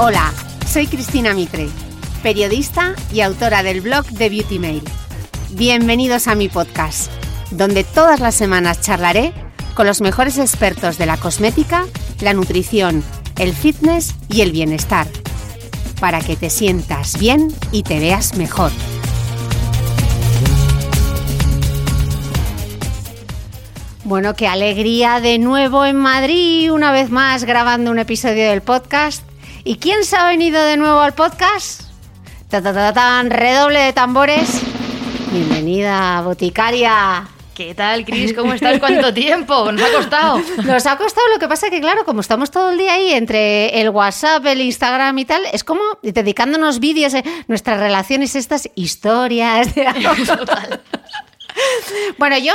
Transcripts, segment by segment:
Hola, soy Cristina Mitre, periodista y autora del blog de Beauty Mail. Bienvenidos a mi podcast, donde todas las semanas charlaré con los mejores expertos de la cosmética, la nutrición, el fitness y el bienestar, para que te sientas bien y te veas mejor. Bueno, qué alegría de nuevo en Madrid, una vez más grabando un episodio del podcast. ¿Y quién se ha venido de nuevo al podcast? Ta, ta, ta, tan, redoble de tambores. Bienvenida, boticaria. ¿Qué tal, Cris? ¿Cómo estás? ¿Cuánto tiempo? Nos ha costado. Nos ha costado, lo que pasa que, claro, como estamos todo el día ahí entre el WhatsApp, el Instagram y tal, es como dedicándonos vídeos, de nuestras relaciones, estas historias. De... Total. Bueno, yo,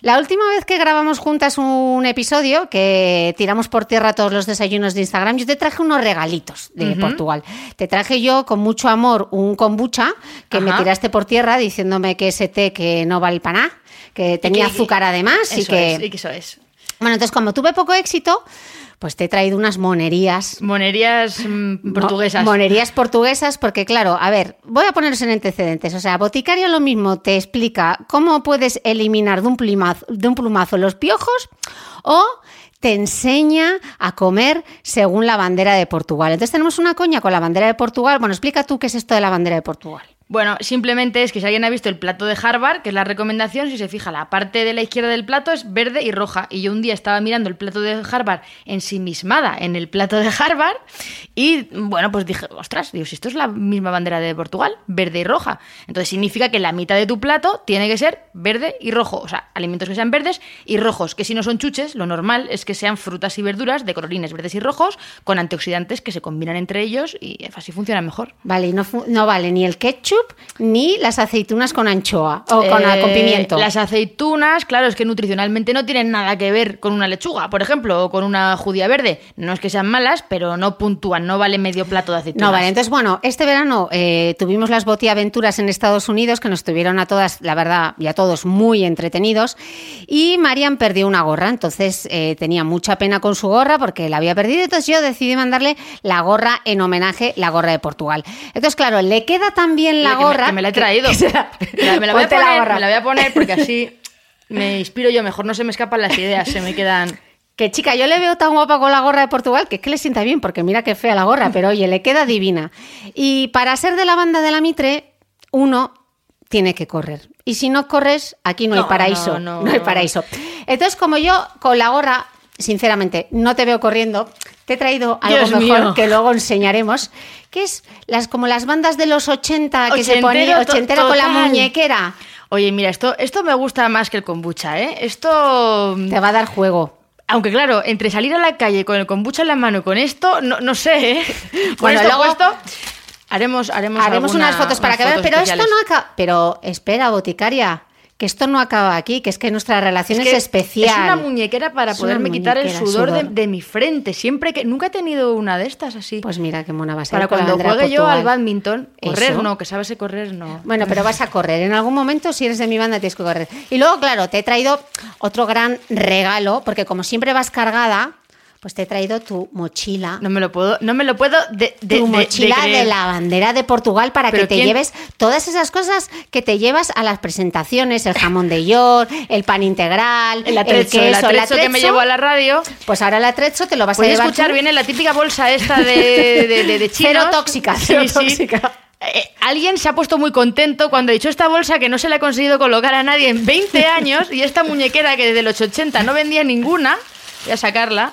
la última vez que grabamos juntas un episodio, que tiramos por tierra todos los desayunos de Instagram, yo te traje unos regalitos de Portugal. Te traje yo con mucho amor un kombucha que me tiraste por tierra diciéndome que ese té que no vale para nada, que tenía que- azúcar además y que... es, y que eso es. Bueno, entonces como tuve poco éxito, pues te he traído unas monerías Monerías mm, portuguesas. Mo- Monerías portuguesas, porque claro, a ver, voy a poneros en antecedentes. O sea, Boticario lo mismo te explica cómo puedes eliminar de un plumazo, de un plumazo los piojos o te enseña a comer según la bandera de Portugal. Entonces tenemos una coña con la bandera de Portugal. Bueno, explica tú qué es esto de la bandera de Portugal. Bueno, simplemente es que si alguien ha visto el plato de Harvard, que es la recomendación, si se fija, la parte de la izquierda del plato es verde y roja. Y yo un día estaba mirando el plato de Harvard ensimismada en el plato de Harvard y, bueno, pues dije, ostras, digo, si esto es la misma bandera de Portugal, verde y roja. Entonces significa que la mitad de tu plato tiene que ser verde y rojo. O sea, alimentos que sean verdes y rojos, que si no son chuches, lo normal es que sean frutas y verduras de colorines verdes y rojos con antioxidantes que se combinan entre ellos y así funciona mejor. Vale, no, no vale ni el ketchup ni las aceitunas con anchoa o con, Eh, con pimiento. Las aceitunas, claro, es que nutricionalmente no tienen nada que ver con una lechuga, por ejemplo, o con una judía verde. No es que sean malas, pero no puntúan, no vale medio plato de aceitunas. No, vale, entonces bueno, este verano eh, tuvimos las botiaventuras en Estados Unidos que nos tuvieron a todas, la verdad, y a todos muy entretenidos. Y Marian perdió una gorra, entonces eh, tenía mucha pena con su gorra porque la había perdido, entonces yo decidí mandarle la gorra en homenaje, la gorra de Portugal. Entonces, claro, le queda tan bien la Que me- gorra. que me la he traído. que Me la, voy a Ponte la poner, gorra. me la voy a poner porque así me inspiro yo mejor, no se me escapan las ideas, se me quedan... Que chica, yo le veo tan guapa con la gorra de Portugal que es que le sienta bien, porque mira qué fea la gorra, pero oye, le queda divina. Y para ser de la banda de la Mitre, uno tiene que correr. Y si no corres, aquí no, hay No, paraíso. no, No, no. hay paraíso. Entonces, como yo con la gorra, sinceramente, no te veo corriendo, te he traído algo Dios mejor mío. que luego enseñaremos, que es las como las bandas de los 80 que se Ochentero to- ochentera con la muñequera. Oye, mira, esto, esto me gusta más que el kombucha, ¿eh? Esto... Te va a dar juego. Aunque claro, entre salir a la calle con el kombucha en la mano y con esto, no, no sé, ¿eh? Bueno, esto luego- puesto, haremos, haremos, Haremos alguna- unas fotos para unas que fotos pero esto no acaba. Pero espera, boticaria, que esto no acaba aquí, que es que nuestra relación es, que especial. Es una muñequera para Es poderme quitar el sudor, De, mi frente. Siempre que. Nunca he tenido una de estas así. Pues mira qué mona va a ser. para cuando juegue yo al badminton. Correr Eso. no, que sabes correr no. Bueno, pero vas a correr. En algún momento, si eres de mi banda, tienes que correr. Y luego, claro, te he traído otro gran regalo, porque como siempre vas cargada, pues te he traído tu mochila. No me lo puedo, no me lo puedo de, de- tu de- de mochila de, la bandera de Portugal para que te quién- lleves todas esas cosas que te llevas a las presentaciones, el jamón de york, el pan integral, El atrecho, el queso, atrecho que me atrecho. llevo a la radio. Pues ahora el atrecho te lo vas a llevar escuchar, tú. viene la típica bolsa esta de, de, chinos. Cero tóxica, cero tóxica. Eh, alguien se ha puesto muy contento cuando ha dicho esta bolsa que no se le ha conseguido colocar a nadie en 20 años y esta muñequera que desde los 80 no vendía ninguna, voy a sacarla.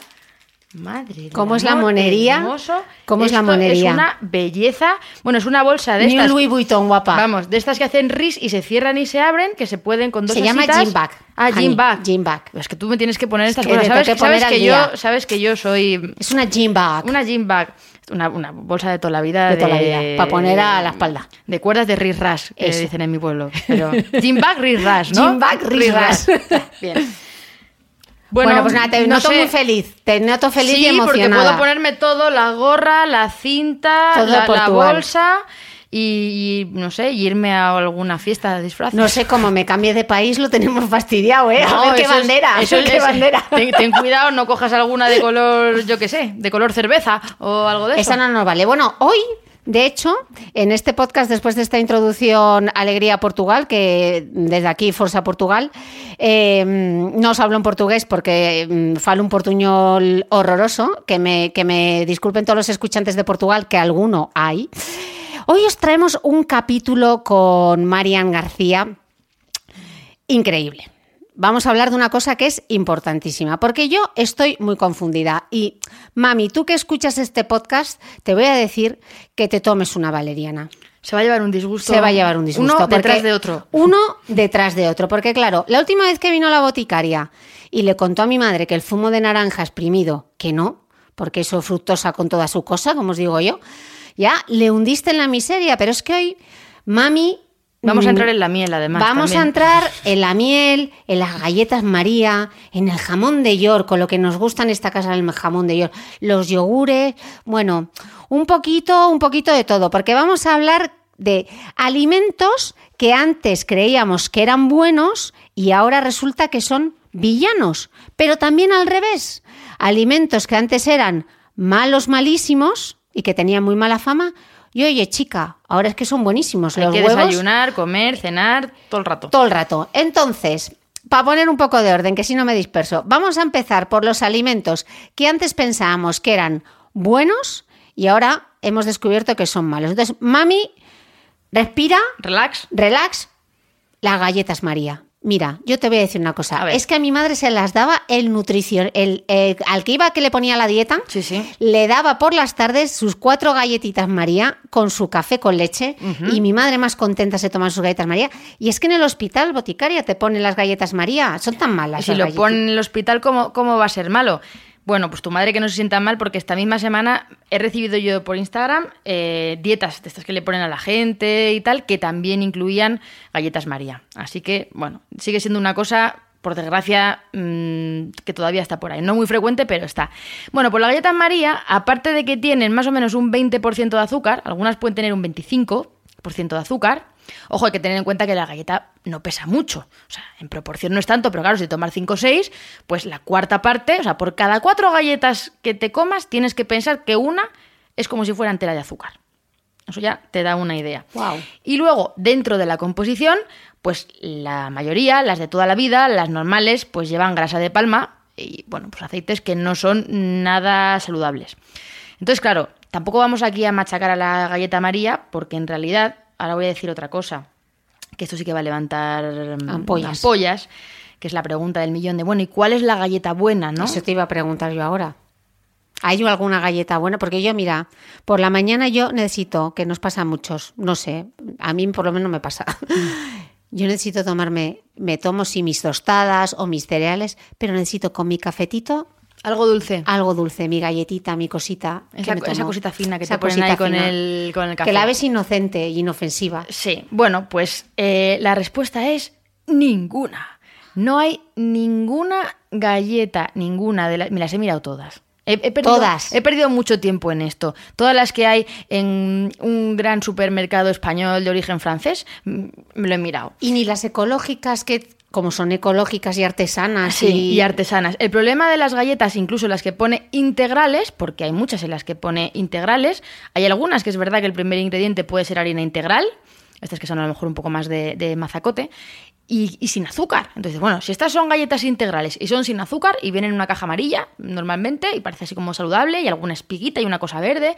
Madre ¿Cómo es la monería? hermoso. ¿Cómo es la monería? Es una belleza. Bueno, es una bolsa de Ni un estas. Louis Vuitton, guapa. Vamos, de estas que hacen ris y se cierran y se abren, que se pueden con dos Se llama gym bag, Ah, gym bag. gym bag. Es que tú me tienes que poner estas que cosas. ¿Sabes, que sabes que yo, sabes que yo soy Es una gym bag. una gym bag, una, una bolsa de toda la vida. De toda la vida, pa' poner a la espalda. De cuerdas de ris ras, que Eso. dicen en mi pueblo. Pero gym bag, ris ras, ¿no? Gym bag, ris ras. Bien. Bueno, pues nada, te no noto sé. muy feliz. Te noto feliz sí, y emocionada. porque puedo ponerme todo, la gorra, la cinta, la, la bolsa y, y, no sé, y irme a alguna fiesta de disfraz. No sé cómo me cambie de país, lo tenemos fastidiado, ¿eh? a ver qué eso es- bandera. eso a ver es- qué bandera. Ten, ten cuidado, no cojas alguna de color, yo qué sé, de color cerveza o algo de eso. Esa no nos vale. Bueno, hoy, de hecho, en este podcast, después de esta introducción Alegría Portugal, que desde aquí, Forza Portugal, eh, no os hablo en portugués porque mm, falo un portuñol horroroso, que me, que me disculpen todos los escuchantes de Portugal, que alguno hay. Hoy os traemos un capítulo con Marian García increíble. Vamos a hablar de una cosa que es importantísima, porque yo estoy muy confundida. Y, mami, tú que escuchas este podcast, te voy a decir que te tomes una valeriana. Se va a llevar un disgusto. Se va a llevar un disgusto. Uno detrás de otro. Uno detrás de otro. Porque, claro, la última vez que vino la boticaria y le contó a mi madre que el zumo de naranja exprimido, que no, porque eso es fructosa con toda su cosa, como os digo yo, ya le hundiste en la miseria. Pero es que hoy, mami. Vamos a mm, entrar en la miel, además. Vamos también. a entrar en la miel, en las galletas María, en el jamón de York, con lo que nos gusta en esta casa el jamón de York, los yogures, bueno, un poquito, un poquito de todo, porque vamos a hablar de alimentos que antes creíamos que eran buenos y ahora resulta que son villanos, pero también al revés, alimentos que antes eran malos, malísimos y que tenían muy mala fama. Y oye, chica, ahora es que son buenísimos. Hay los que huevos, desayunar, comer, cenar, todo el rato. todo el rato. Entonces, para poner un poco de orden, que si no me disperso, vamos a empezar por los alimentos que antes pensábamos que eran buenos y ahora hemos descubierto que son malos. Entonces, mami, respira, Relax. relax, las galletas María. Mira, yo te voy a decir una cosa. Es que a mi madre se las daba el nutrición, el, el- al que iba que le ponía la dieta, Sí, sí. le daba por las tardes sus cuatro galletitas María con su café con leche y mi madre más contenta se toma sus galletas María. Y es que en el hospital boticaria te ponen las galletas María, son tan malas. Y si lo ponen en el hospital, ¿cómo, ¿cómo va a ser malo? Bueno, pues tu madre que no se sienta mal, porque esta misma semana he recibido yo por Instagram eh, dietas de estas que le ponen a la gente y tal, que también incluían galletas María. Así que, bueno, sigue siendo una cosa, por desgracia, mm, que todavía está por ahí. No muy frecuente, pero está. Bueno, pues las galletas María, aparte de que tienen más o menos un 20% de azúcar, algunas pueden tener un 25% de azúcar, Ojo, hay que tener en cuenta que la galleta no pesa mucho. O sea, en proporción no es tanto, pero claro, si tomar 5 o 6, pues la cuarta parte, o sea, por cada cuatro galletas que te comas, tienes que pensar que una es como si fuera entera de azúcar. Eso ya te da una idea. Y luego, dentro de la composición, pues la mayoría, las de toda la vida, las normales, pues llevan grasa de palma y, bueno, pues aceites que no son nada saludables. Entonces, claro, tampoco vamos aquí a machacar a la galleta María, porque en realidad, ahora voy a decir otra cosa, que esto sí que va a levantar mm, Ampollas. ampollas, que es la pregunta del millón de, bueno, ¿y cuál es la galleta buena, no? Eso te iba a preguntar yo ahora. ¿Hay alguna galleta buena? Porque yo, mira, por la mañana yo necesito, que nos pasa a muchos, no sé, a mí por lo menos me pasa. Yo necesito tomarme, me tomo sí mis tostadas o mis cereales, pero necesito con mi cafetito Algo dulce. algo dulce, mi galletita, mi cosita. Esa, esa cosita fina que Esa te ponen ahí con el, con el café. Que la ves inocente e inofensiva. Sí, bueno, pues eh, la respuesta es ninguna. No hay ninguna galleta, ninguna de las... Me las he mirado todas. He, he perdido, Todas. He perdido mucho tiempo en esto. Todas las que hay en un gran supermercado español de origen francés, mm, me lo he mirado. Y ni las ecológicas, que como son ecológicas y artesanas. Sí, y, y artesanas. El problema de las galletas, incluso las que pone integrales, porque hay muchas en las que pone integrales, hay algunas que es verdad que el primer ingrediente puede ser harina integral, estas que son a lo mejor un poco más de, de mazacote, y, y sin azúcar. Entonces, bueno, si estas son galletas integrales y son sin azúcar y vienen en una caja amarilla, normalmente, y parece así como saludable, y alguna espiguita y una cosa verde,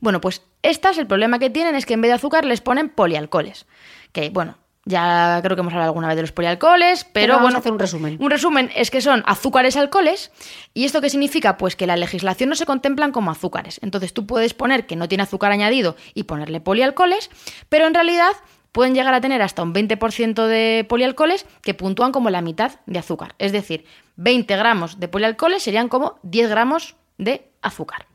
bueno, pues estas, el problema que tienen es que en vez de azúcar les ponen polialcoholes. Que, bueno, ya creo que hemos hablado alguna vez de los polialcoholes, pero, Pero vamos bueno. a hacer un resumen. Un resumen es que son azúcares alcoholes. ¿Y esto qué significa? Pues que la legislación no se contemplan como azúcares. Entonces tú puedes poner que no tiene azúcar añadido y ponerle polialcoholes, pero en realidad pueden llegar a tener hasta un 20% de polialcoholes que puntúan como la mitad de azúcar. Es decir, 20 gramos de polialcoholes serían como 10 gramos de azúcar.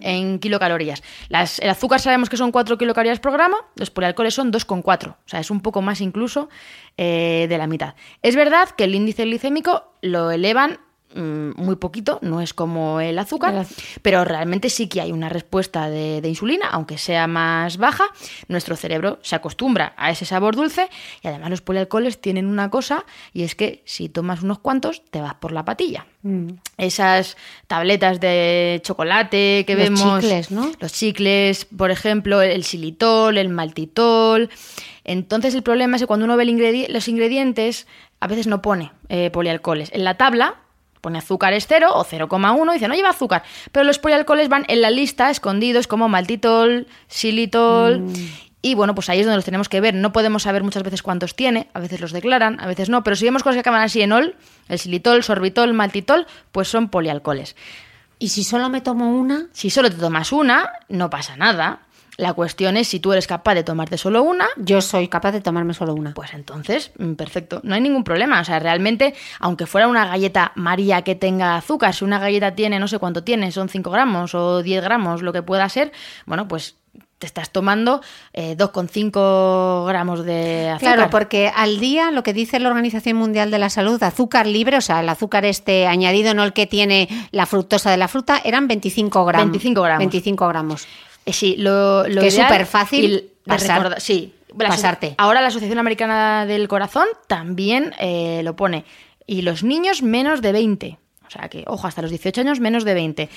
En kilocalorías. Las- el azúcar sabemos que son 4 kilocalorías por gramo, los polialcoholes son 2,4. O sea, es un poco más incluso eh, de la mitad. Es verdad que el índice glicémico lo elevan muy poquito, no es como el azúcar, El pero realmente sí que hay una respuesta de, de insulina, aunque sea más baja. Nuestro cerebro se acostumbra a ese sabor dulce y además los polialcoholes tienen una cosa y es que si tomas unos cuantos te vas por la patilla. Esas tabletas de chocolate que Los vemos, chicles, ¿no? los chicles, por ejemplo, el xilitol, el maltitol. Entonces el problema es que cuando uno ve los ingredientes, a veces no pone eh, polialcoholes. En la tabla pone azúcares 0 o 0,1 y dice no lleva azúcar. Pero los polialcoholes van en la lista escondidos como maltitol, xilitol. Y bueno, pues ahí es donde los tenemos que ver. No podemos saber muchas veces cuántos tiene, a veces los declaran, a veces no. Pero si vemos cosas que acaban así en ol, el xilitol, sorbitol, maltitol, pues son polialcoholes. Y si solo me tomo una, Si solo te tomas una, no pasa nada. La cuestión es si tú eres capaz de tomarte solo una, yo soy capaz de tomarme solo una. pues entonces, mm, perfecto, no hay ningún problema. O sea, realmente, aunque fuera una galleta María que tenga azúcar, si una galleta tiene, no sé cuánto tiene, son 5 gramos o 10 gramos, lo que pueda ser, bueno, pues te estás tomando eh, 2,5 gramos de azúcar. Claro, porque al día lo que dice la Organización Mundial de la Salud, azúcar libre, o sea, el azúcar este añadido, no el que tiene la fructosa de la fruta, eran 25 gramos. 25 gramos. 25 gramos. Eh, sí, lo, lo Que es y de pasar- recordar- sí, la pasarte. Ahora la Asociación Americana del Corazón también eh, lo pone. Y los niños menos de 20. O sea que, ojo, hasta los 18 años menos de 20.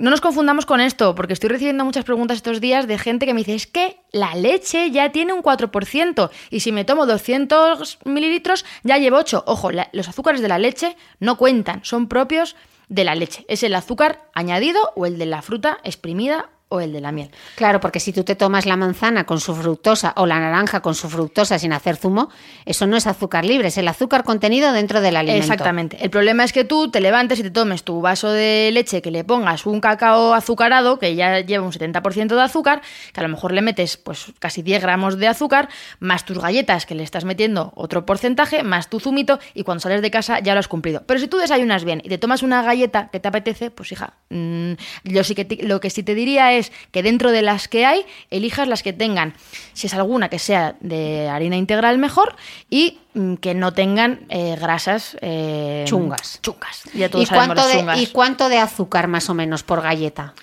No nos confundamos con esto, porque estoy recibiendo muchas preguntas estos días de gente que me dice, es que la leche ya tiene un 4% y si me tomo 200 mililitros ya llevo 8. Ojo, la- los azúcares de la leche no cuentan, son propios de la leche. Es el azúcar añadido o el de la fruta exprimida o el de la miel. Claro, porque si tú te tomas la manzana con su fructosa o la naranja con su fructosa sin hacer zumo, eso no es azúcar libre, es el azúcar contenido dentro del alimento. Exactamente. El problema es que tú te levantes y te tomes tu vaso de leche, que le pongas un cacao azucarado, que ya lleva un 70% de azúcar, que a lo mejor le metes pues casi 10 gramos de azúcar, más tus galletas, que le estás metiendo otro porcentaje, más tu zumito, y cuando sales de casa ya lo has cumplido. Pero si tú desayunas bien y te tomas una galleta que te apetece, pues hija, mm, yo sí que lo que sí te diría es que dentro de las que hay, elijas las que tengan, si es alguna que sea de harina integral mejor, y mm, que no tengan eh, grasas eh, Chungas. Chungas. Ya todos ¿Y cuánto, de, chungas. ¿Y cuánto de azúcar más o menos por galleta?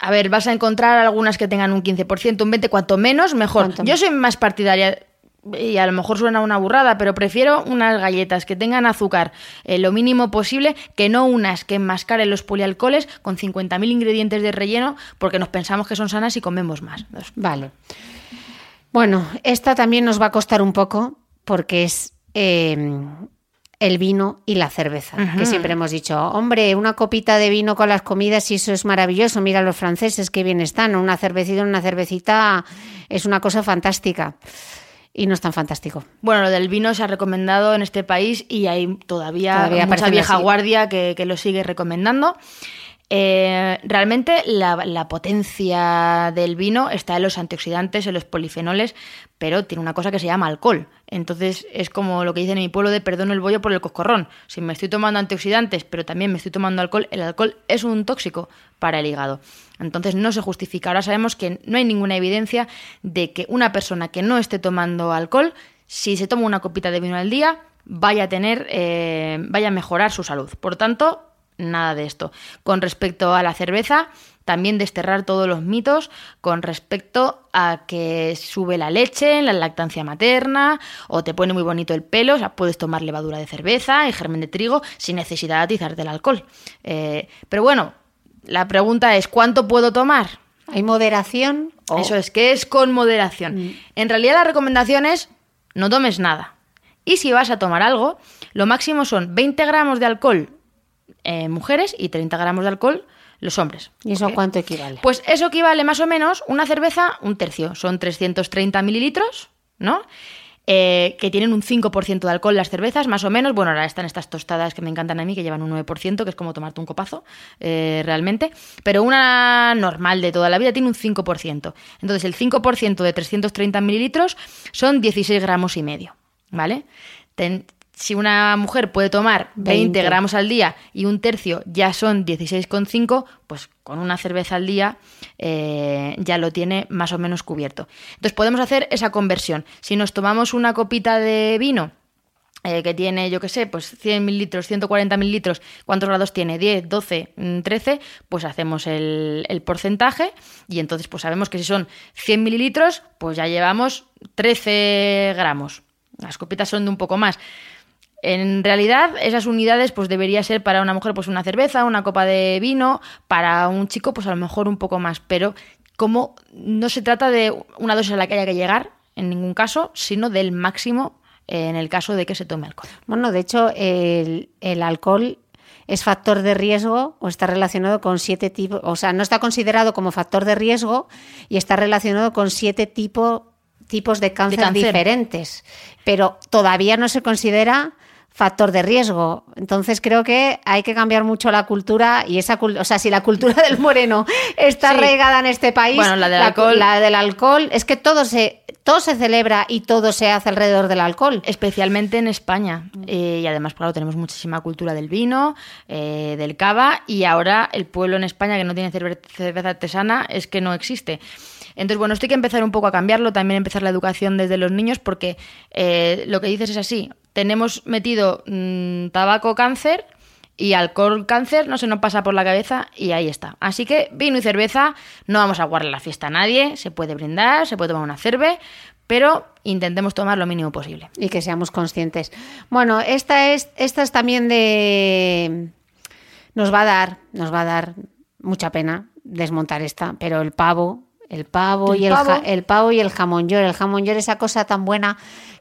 A ver, vas a encontrar algunas que tengan un 15%, un 20%, cuanto menos, mejor. Yo soy más partidaria, y a lo mejor suena una burrada, pero prefiero unas galletas que tengan azúcar eh, lo mínimo posible que no unas que enmascaren los polialcoholes con 50.000 ingredientes de relleno porque nos pensamos que son sanas y comemos más. Entonces, Vale. Bueno, esta también nos va a costar un poco porque es eh, el vino y la cerveza, que siempre hemos dicho, hombre, una copita de vino con las comidas y eso es maravilloso, mira los franceses qué bien están, una cervecita, una cervecita es una cosa fantástica y no es tan fantástico. Bueno, lo del vino se ha recomendado en este país y hay todavía, Todavía mucha vieja así. guardia que, que lo sigue recomendando. Eh, realmente la, la potencia del vino está en los antioxidantes, en los polifenoles, pero tiene una cosa que se llama alcohol. Entonces es como lo que dicen en mi pueblo de perdono el bollo por el coscorrón. Si me estoy tomando antioxidantes, pero también me estoy tomando alcohol, el alcohol es un tóxico para el hígado. Entonces no se justifica. Ahora sabemos que no hay ninguna evidencia de que una persona que no esté tomando alcohol, si se toma una copita de vino al día, vaya a tener, eh, vaya a mejorar su salud. Por tanto, nada de esto. Con respecto a la cerveza, también desterrar todos los mitos con respecto a que sube la leche en la lactancia materna o te pone muy bonito el pelo, o sea, puedes tomar levadura de cerveza y germen de trigo sin necesidad de atizar del alcohol. Eh, pero bueno, la pregunta es, ¿cuánto puedo tomar? ¿Hay moderación? o- Eso es, que es con moderación. En realidad la recomendación es no tomes nada. Y si vas a tomar algo, lo máximo son 20 gramos de alcohol eh, mujeres y 30 gramos de alcohol los hombres. ¿Y eso a ¿ok? cuánto equivale? Pues eso equivale más o menos una cerveza, un tercio. Son 330 mililitros, ¿no? Eh, que tienen un 5% de alcohol las cervezas, más o menos. Bueno, ahora están estas tostadas que me encantan a mí, que llevan un 9%, que es como tomarte un copazo, eh, realmente. Pero una normal de toda la vida tiene un 5%. Entonces, el 5% de 330 mililitros son 16 gramos y medio, ¿vale? Si una mujer puede tomar 20, 20. gramos al día y un tercio ya son 16,5, pues con una cerveza al día eh, ya lo tiene más o menos cubierto. Entonces podemos hacer esa conversión. Si nos tomamos una copita de vino eh, que tiene, yo qué sé, pues 100 mililitros, 140 mililitros, ¿cuántos grados tiene? 10, 12, mm, 13, pues hacemos el, el porcentaje y entonces pues sabemos que si son 100 mililitros, pues ya llevamos 13 gramos. Las copitas son de un poco más. En realidad, esas unidades pues debería ser para una mujer pues una cerveza, una copa de vino, para un chico pues a lo mejor un poco más, pero como no se trata de una dosis a la que haya que llegar en ningún caso, sino del máximo eh, en el caso de que se tome alcohol. Bueno, de hecho, el, el alcohol es factor de riesgo o está relacionado con siete tipos, o sea, no está considerado como factor de riesgo y está relacionado con siete tipo- tipos de cáncer, cáncer. diferentes, pero todavía no se considera factor de riesgo. Entonces creo que hay que cambiar mucho la cultura y esa o sea, si la cultura del moreno está Sí. arraigada en este país, Bueno, la del alcohol- la del alcohol es que todo se todo se celebra y todo se hace alrededor del alcohol. Especialmente en España. Eh, y además, claro, tenemos muchísima cultura del vino, eh, del cava, y ahora el pueblo en España que no tiene cerve- cerveza artesana es que no existe. Entonces, bueno, esto hay que empezar un poco a cambiarlo, también empezar la educación desde los niños, porque eh, lo que dices es así. Tenemos metido mm, tabaco cáncer y alcohol cáncer, no se nos pasa por la cabeza y ahí está. Así que vino y cerveza, no vamos a guardar la fiesta a nadie, se puede brindar, se puede tomar una cerve, pero intentemos tomar lo mínimo posible. y que seamos conscientes. Bueno, esta es, esta es también de nos va a dar, nos va a dar mucha pena desmontar esta, pero el pavo, el pavo ¿El y el, ja- el pavo y el jamón york, el jamón york esa cosa tan buena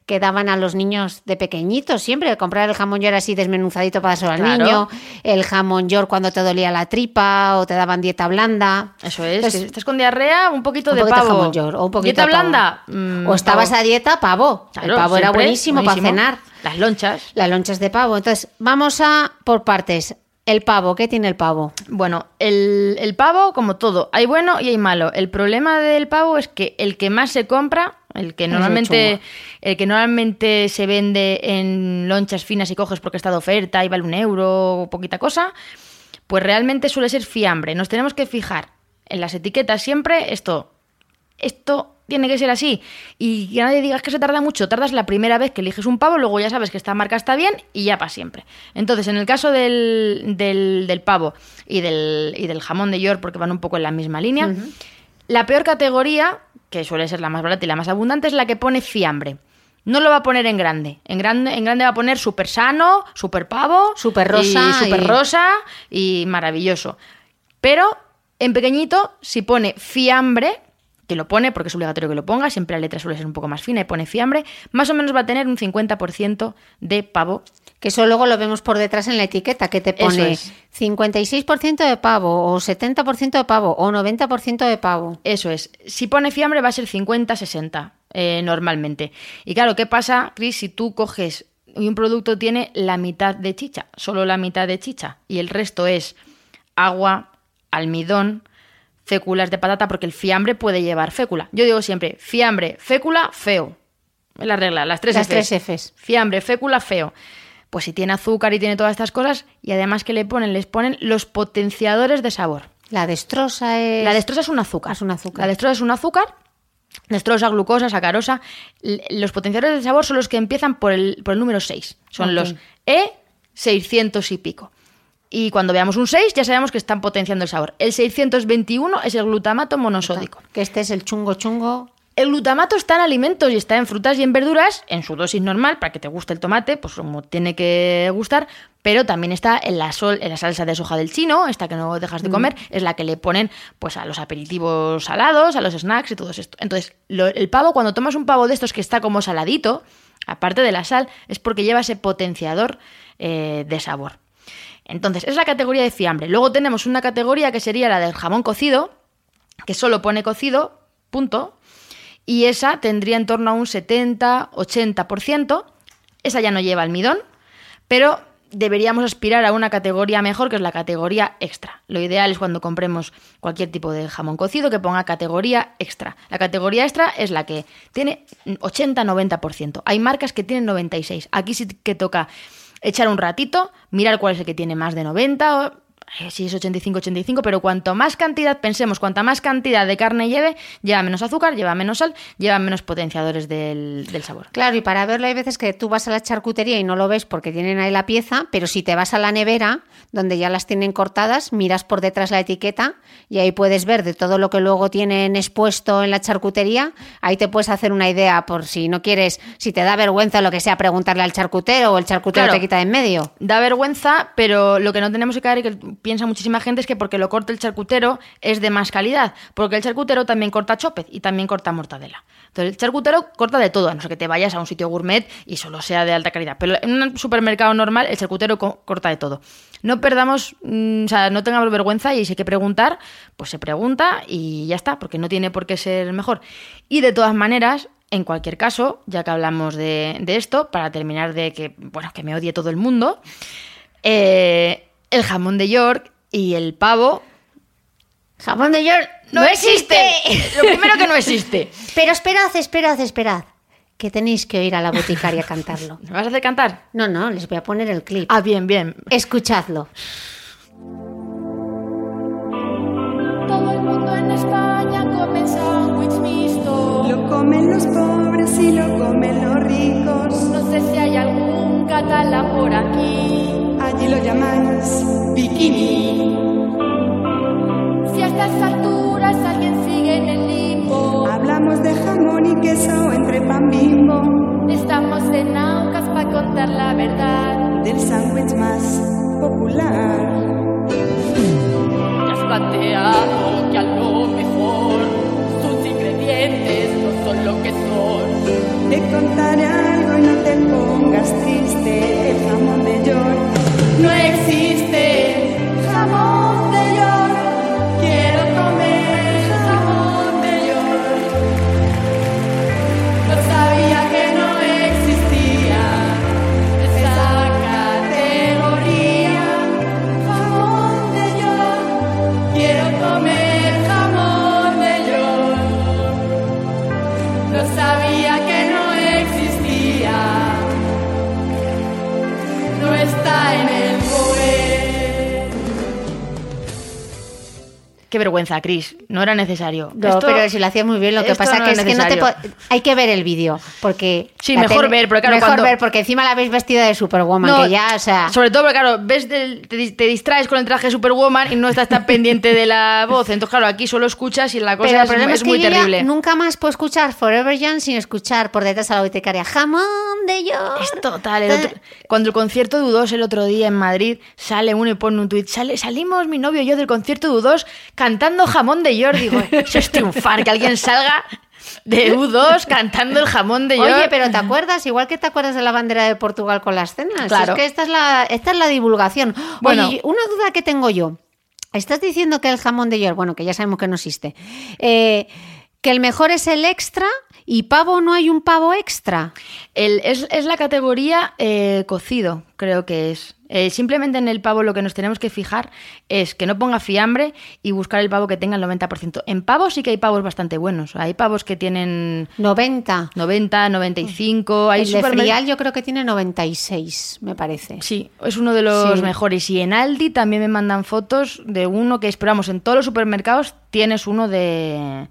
que daban a los niños de pequeñitos siempre, comprar el jamón york así desmenuzadito para dárselo al Claro. niño, el jamón york cuando te dolía la tripa o te daban dieta blanda. Eso es, Entonces, que si estás con diarrea, un poquito un de poquito pavo. jamón york o un poquito ¿Dieta de pavo. blanda? Mm, o estabas pavo. a dieta, pavo. Claro, el pavo era siempre, buenísimo, para cenar. Las lonchas. Las lonchas de pavo. Entonces, vamos a por partes. El pavo, ¿qué tiene el pavo? Bueno, el, el pavo, como todo, hay bueno y hay malo. El problema del pavo es que el que más se compra, el que normalmente, el que normalmente se vende en lonchas finas y coges porque está de oferta y vale un euro o poquita cosa, pues realmente suele ser fiambre. Nos tenemos que fijar en las etiquetas siempre esto. Esto tiene que ser así. Y que nadie digas que se tarda mucho. Tardas la primera vez que eliges un pavo, luego ya sabes que esta marca está bien y ya para siempre. Entonces, en el caso del, del- del pavo y del, y del jamón de York, porque van un poco en la misma línea, la peor categoría, que suele ser la más barata y la más abundante, es la que pone fiambre. No lo va a poner en grande. En grande, en grande va a poner súper sano, súper pavo, Súper rosa súper y- rosa y maravilloso. Pero en pequeñito, si pone fiambre, que lo pone porque es obligatorio que lo ponga, siempre la letra suele ser un poco más fina y pone fiambre, más o menos va a tener un 50% de pavo. Que eso luego lo vemos por detrás en la etiqueta, que te pone es. 56% de pavo, o 70% de pavo, o 90% de pavo. Eso es. Si pone fiambre va a ser 50-60 eh, normalmente. Y claro, ¿qué pasa, Chris, si tú coges y un producto tiene la mitad de chicha, solo la mitad de chicha, y el resto es agua, almidón, féculas de patata, porque el fiambre puede llevar fécula. Yo digo siempre, fiambre, fécula, feo. Es la regla, las tres Las Fs. tres Fs. Fiambre, fécula, feo. Pues si tiene azúcar y tiene todas estas cosas, y además que le ponen, les ponen los potenciadores de sabor. La destrosa es... La destrosa es un azúcar. Es un azúcar. La destrosa es un azúcar. Destrosa, glucosa, sacarosa. Los potenciadores de sabor son los que empiezan por el, por el número 6. Son los E600 y pico. Y cuando veamos un 6 ya sabemos que están potenciando el sabor. El 621 es el glutamato monosódico. Que este es el chungo chungo. El glutamato está en alimentos y está en frutas y en verduras, en su dosis normal, para que te guste el tomate, pues como tiene que gustar, pero también está en la, sol, en la salsa de soja del chino, esta que no dejas de comer, es la que le ponen pues a los aperitivos salados, a los snacks y todo esto. Entonces, lo- el pavo, cuando tomas un pavo de estos que está como saladito, aparte de la sal, es porque lleva ese potenciador eh, de sabor. Entonces, es la categoría de fiambre. Luego tenemos una categoría que sería la del jamón cocido, que solo pone cocido, punto, y esa tendría en torno a un 70-80%. Esa ya no lleva almidón, pero deberíamos aspirar a una categoría mejor, que es la categoría extra. Lo ideal es cuando compremos cualquier tipo de jamón cocido que ponga categoría extra. La categoría extra es la que tiene 80-90%. Hay marcas que tienen 96. Aquí sí que toca echar un ratito, mirar cuál es el que tiene más de 90 si es 85-85, pero cuanto más cantidad, pensemos, cuanta más cantidad de carne lleve, lleva menos azúcar, lleva menos sal, lleva menos potenciadores del, del sabor. Claro, y para verlo hay veces que tú vas a la charcutería y no lo ves porque tienen ahí la pieza, pero si te vas a la nevera, donde ya las tienen cortadas, miras por detrás la etiqueta y ahí puedes ver de todo lo que luego tienen expuesto en la charcutería, ahí te puedes hacer una idea por si no quieres, si te da vergüenza lo que sea, preguntarle al charcutero o el charcutero Claro. te quita de en medio. Da vergüenza, pero lo que no tenemos que caer y que piensa muchísima gente es que porque lo corta el charcutero es de más calidad, porque el charcutero también corta chopez y también corta mortadela. Entonces el charcutero corta de todo, a no ser que te vayas a un sitio gourmet y solo sea de alta calidad. Pero en un supermercado normal el charcutero co- corta de todo. No perdamos, mm, o sea, no tengamos vergüenza y si hay que preguntar, pues se pregunta y ya está, porque no tiene por qué ser mejor. Y de todas maneras, en cualquier caso, ya que hablamos de, de esto, para terminar de que, bueno, que me odie todo el mundo, eh, el jamón de York y el pavo Jamón de York no, existe. Lo primero que no existe. Pero esperad, esperad, esperad, que tenéis que oír a la boticaria cantarlo. ¿Me vas a hacer cantar? No, no, les voy a poner el clip. Ah, bien, bien. Escuchadlo. Todo el mundo en España come sándwich mixto. Lo comen los pobres y lo comen los ricos. No sé si hay algún catalán por aquí. Allí lo llamáis bikini. Si a estas alturas alguien sigue en el limbo. Hablamos de jamón y queso entre pan bimbo. Estamos en Aucas para contar la verdad. Del sándwich más popular. ¿Te has planteado que a lo mejor sus ingredientes no son lo que son? Te contaré algo y no te pongas triste. El jamón de York No existe. Jamón vergüenza, Chris. No era necesario. No, Esto- pero si lo hacía muy bien, lo que pasa no que es es que no te hay que ver el vídeo, porque Sí, mejor ver, porque claro, mejor cuando- ver porque encima la veis vestida de Superwoman, No, que ya, o sea, Sobre todo porque, claro, ves del- te, te distraes con el traje de Superwoman y no estás tan pendiente de la voz. Entonces, claro, aquí solo escuchas y la cosa pero el es, problema es es, que muy yo terrible. nunca más puedo escuchar Forever Young sin escuchar por detrás a la boticaria jamón de York. Es total. el otro- cuando el concierto de U2 el otro día en Madrid sale uno y pone un tuit, sale, salimos mi novio y yo del concierto de U2 cantando jamón de York. Digo, eso es triunfar, que alguien salga de U2 cantando el jamón de York. Oye, pero ¿te acuerdas? Igual que te acuerdas de la bandera de Portugal con las cenas. Claro. Es que esta es la, esta es la divulgación. Bueno. Oye, una duda que tengo yo. Estás diciendo que el jamón de York, bueno, que ya sabemos que no existe, eh, que el mejor es el extra y pavo no hay un pavo extra. El- es, es la categoría eh, cocido, creo que es. Eh, simplemente en el pavo lo que nos tenemos que fijar es que no ponga fiambre y buscar el pavo que tenga el 90%. En pavos sí que hay pavos bastante buenos. Hay pavos que tienen 90. 90, 95. Hay el de Frial yo creo que tiene 96, me parece. Sí, es uno de los Sí. mejores. Y en Aldi también me mandan fotos de uno que esperamos en todos los supermercados tienes uno de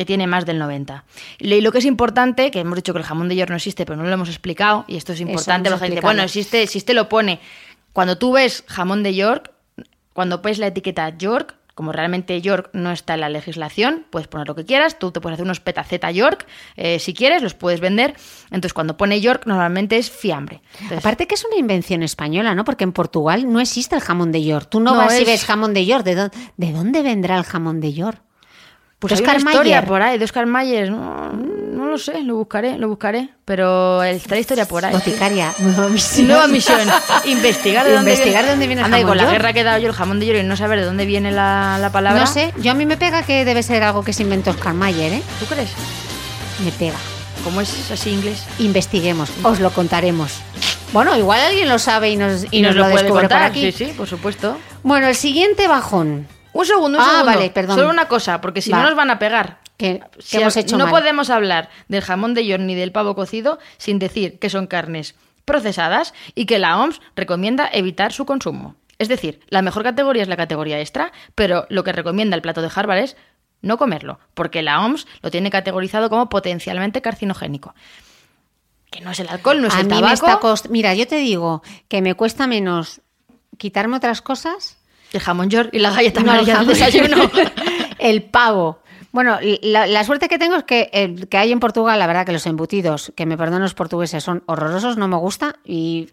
que tiene más del 90. Y lo que es importante, que hemos dicho que el jamón de york no existe, pero no lo hemos explicado, y esto es importante, la gente bueno, existe, existe, lo pone. Cuando tú ves jamón de York, cuando pones la etiqueta York, como realmente York no está en la legislación, puedes poner lo que quieras, tú te puedes hacer unos petaceta York, eh, si quieres, los puedes vender. Entonces, cuando pone York, normalmente es fiambre. Entonces, Aparte que es una invención española, ¿no? Porque en Portugal no existe el jamón de York. Tú no, No, vas y es- ves jamón de York. ¿De, dó- de dónde vendrá el jamón de York? Pues hay Oscar una historia Mayer. por ahí de Oscar Mayer. No, no lo sé, lo buscaré, lo buscaré. Pero está la historia por ahí. Boticaria, nueva misión. Nueva misión. Investigar de dónde Investigar viene. de dónde viene el Anda, jamón con la guerra que he dado yo el jamón de york y no saber de dónde viene la, la palabra. No sé, yo a mí me pega que debe ser algo que se inventó Oscar Mayer, ¿eh? ¿Tú crees? Me pega. ¿Cómo es así inglés? Investiguemos, os lo contaremos. Bueno, igual alguien lo sabe y nos, y nos, lo, puede descubre por contar. aquí. Sí, sí, por supuesto. Bueno, el siguiente bajón. Un segundo, un Ah, segundo. vale, perdón. Solo una cosa, porque si Va. no nos van a pegar. Que, que Si hemos hecho no mal. podemos hablar del jamón de york ni del pavo cocido sin decir que son carnes procesadas y que la OMS recomienda evitar su consumo. Es decir, la mejor categoría es la categoría extra, pero lo que recomienda el plato de Harvard es no comerlo, porque la OMS lo tiene categorizado como potencialmente carcinogénico. Que no es el alcohol, no es a el mí me tabaco. está cost- Mira, yo te digo que me cuesta menos quitarme otras cosas. El jamón york y la galleta No, el desayuno. el pavo. Bueno, la, la suerte que tengo es que, el que hay en Portugal, la verdad que los embutidos, que me perdonen los portugueses, son horrorosos, no me gusta y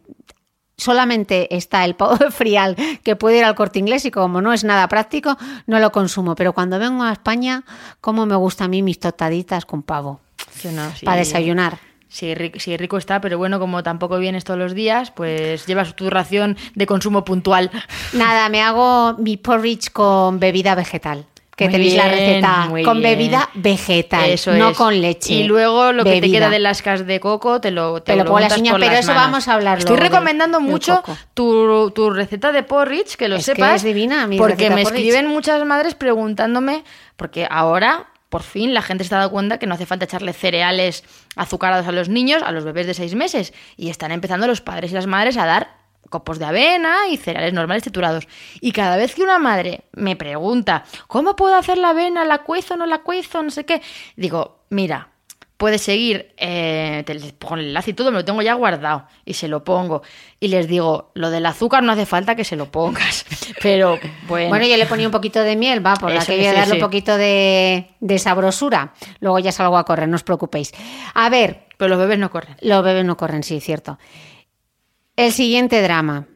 solamente está el pavo de frial que puede ir al corte inglés y como no es nada práctico, no lo consumo. Pero cuando vengo a España, como me gusta a mí mis tostaditas con pavo Que no, sí. para desayunar. Sí, rico, sí, rico está, pero bueno, como tampoco vienes todos los días, pues llevas tu ración de consumo puntual. Nada, me hago mi porridge con bebida vegetal. Que Muy tenéis la bien, receta muy con bien. bebida vegetal, Eso no es. con leche. Y luego lo que te bebida. queda de las casas de coco te lo Te lo pongo en las uñas, pero las eso manos. vamos a hablar Estoy recomendando del mucho tu, tu receta de porridge, que lo Es que sepas. es divina mi Porque receta me porridge. escriben muchas madres preguntándome, porque ahora, por fin, la gente se ha dado cuenta que no hace falta echarle cereales azucarados a los niños, a los bebés de seis meses. Y están empezando los padres y las madres a dar copos de avena y cereales normales triturados. Y cada vez que una madre me pregunta, ¿cómo puedo hacer la avena? ¿La cuezo? ¿No la cuezo? No sé qué. Digo, mira, puedes seguir, eh, te les pongo el enlace y todo, me lo tengo ya guardado y se lo pongo. Y les digo, lo del azúcar no hace falta que se lo pongas. Pero bueno. Bueno, yo le ponía un poquito de miel, va, por la que voy a sí, darle sí. un poquito de, de sabrosura. Luego ya salgo a correr, no os preocupéis. A ver, Pero los bebés no corren. los bebés no corren, sí, cierto. El siguiente drama,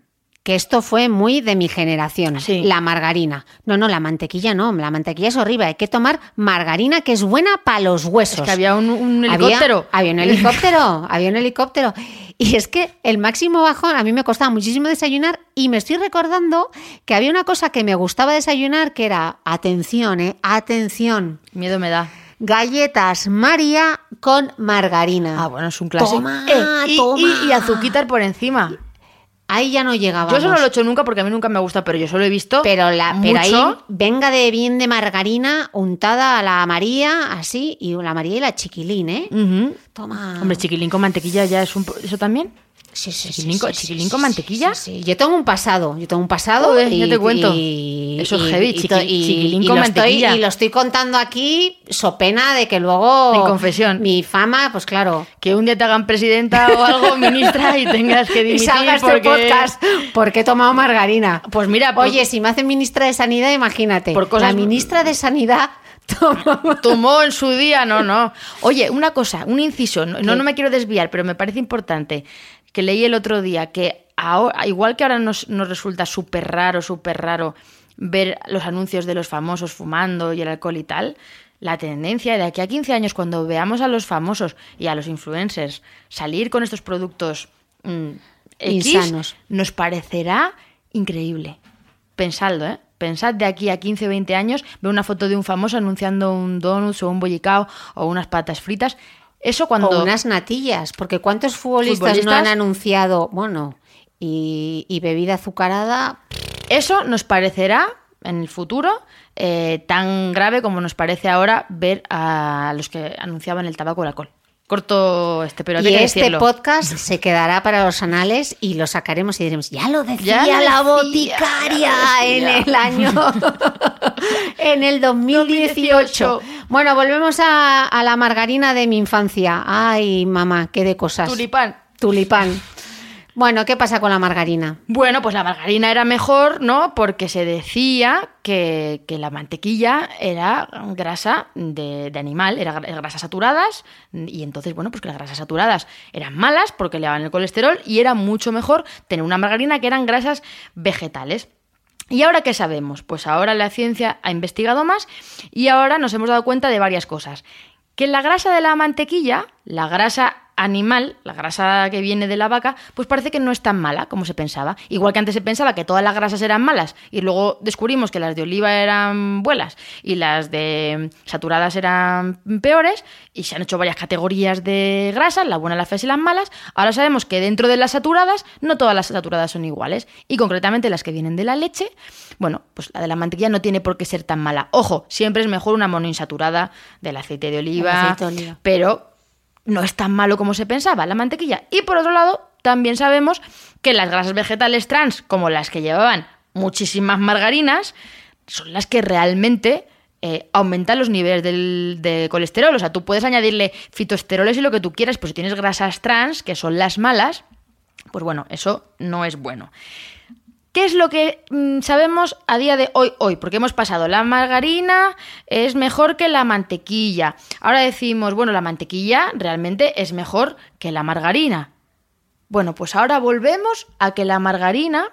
que esto fue muy de mi generación, Sí. la margarina. No, no, la mantequilla no, la mantequilla es horrible, hay que tomar margarina que es buena para los huesos. Es que había un, un Había- helicóptero. Había, un helicóptero, había un helicóptero. Y es que el máximo bajón, a mí me costaba muchísimo desayunar y me estoy recordando que había una cosa que me gustaba desayunar que era, atención, eh, atención, Miedo me da. galletas María con margarina. Ah, bueno, es un clásico. Toma, Eh, y, toma. y- y azuquitar por encima. Ahí ya no llegaba. Yo eso no lo he hecho nunca porque a mí nunca me gusta, pero yo solo he visto Pero, la, mucho. pero ahí venga de bien de margarina untada a la María, así, y la María y la chiquilín, ¿eh? Toma. Hombre, chiquilín con mantequilla ya es un... ¿Eso también? Sí, sí, con- sí, chiquilín sí, con sí, mantequilla. Sí, sí. Yo tengo un pasado, yo tengo un pasado. Joder, y, ya te cuento. y- Eso es y- heavy, y chiqui- to- y- chiquilín y con lo estoy- mantequilla. y lo estoy contando aquí, so pena de que luego. En confesión. Mi fama, pues claro. Que un día te hagan presidenta o algo, ministra, y tengas que Y dimitir salga este porque... podcast porque he tomado margarina. Pues mira, pues- Oye, si me hacen ministra de Sanidad, imagínate. Por cosas- La ministra de Sanidad tomó en su día, no, no. Oye, una cosa, un inciso, no, no me quiero desviar, pero me parece importante que leí el otro día que ahora, igual que ahora nos, nos resulta súper raro, súper raro ver los anuncios de los famosos fumando y el alcohol y tal, la tendencia de aquí a 15 años, cuando veamos a los famosos y a los influencers salir con estos productos mm, X, Insanos. nos parecerá increíble. Pensadlo, ¿eh? pensad de aquí a 15 o 20 años, ve una foto de un famoso anunciando un donut o un bollicao o unas patas fritas. Eso cuando... O unas natillas, porque ¿cuántos futbolistas, no han anunciado, bueno, y, y bebida azucarada? Eso nos parecerá en el futuro eh, tan grave como nos parece ahora ver a los que anunciaban el tabaco o el alcohol. Corto este, pero y hay que este decirlo. podcast se quedará para los anales y lo sacaremos y diremos, ya lo decía Ya lo la decía, boticaria ya lo en decía". el año, en el 2018. 2018. Bueno, volvemos a, a la margarina de mi infancia. Ay, mamá, qué de cosas. Tulipán. Tulipán. Bueno, ¿qué pasa con la margarina? Bueno, pues la margarina era mejor, ¿no? Porque se decía que, la mantequilla era grasa de, animal, era gra- grasas saturadas, y entonces, bueno, pues que las grasas saturadas eran malas porque elevaban el colesterol y era mucho mejor tener una margarina que eran grasas vegetales. ¿Y ahora qué sabemos? Pues ahora la ciencia ha investigado más y ahora nos hemos dado cuenta de varias cosas. Que la grasa de la mantequilla, la grasa animal, la grasa que viene de la vaca, pues parece que no es tan mala como se pensaba. Igual que antes se pensaba que todas las grasas eran malas y luego descubrimos que las de oliva eran buenas y las de saturadas eran peores y se han hecho varias categorías de grasas, las buenas, las feas y las malas. Ahora sabemos que dentro de las saturadas no todas las saturadas son iguales y concretamente las que vienen de la leche, bueno, pues la de la mantequilla no tiene por qué ser tan mala. Ojo, siempre es mejor una monoinsaturada del aceite de oliva, aceite de oliva. pero no es tan malo como se pensaba la mantequilla. Y por otro lado, también sabemos que las grasas vegetales trans, como las que llevaban muchísimas margarinas, son las que realmente eh, aumentan los niveles del, de colesterol. O sea, tú puedes añadirle fitoesteroles y lo que tú quieras, pero si tienes grasas trans, que son las malas, pues bueno, eso no es bueno. ¿Qué es lo que mm, sabemos a día de hoy, hoy? Porque hemos pasado, la margarina es mejor que la mantequilla. Ahora decimos, bueno, la mantequilla realmente es mejor que la margarina. Bueno, pues ahora volvemos a que la margarina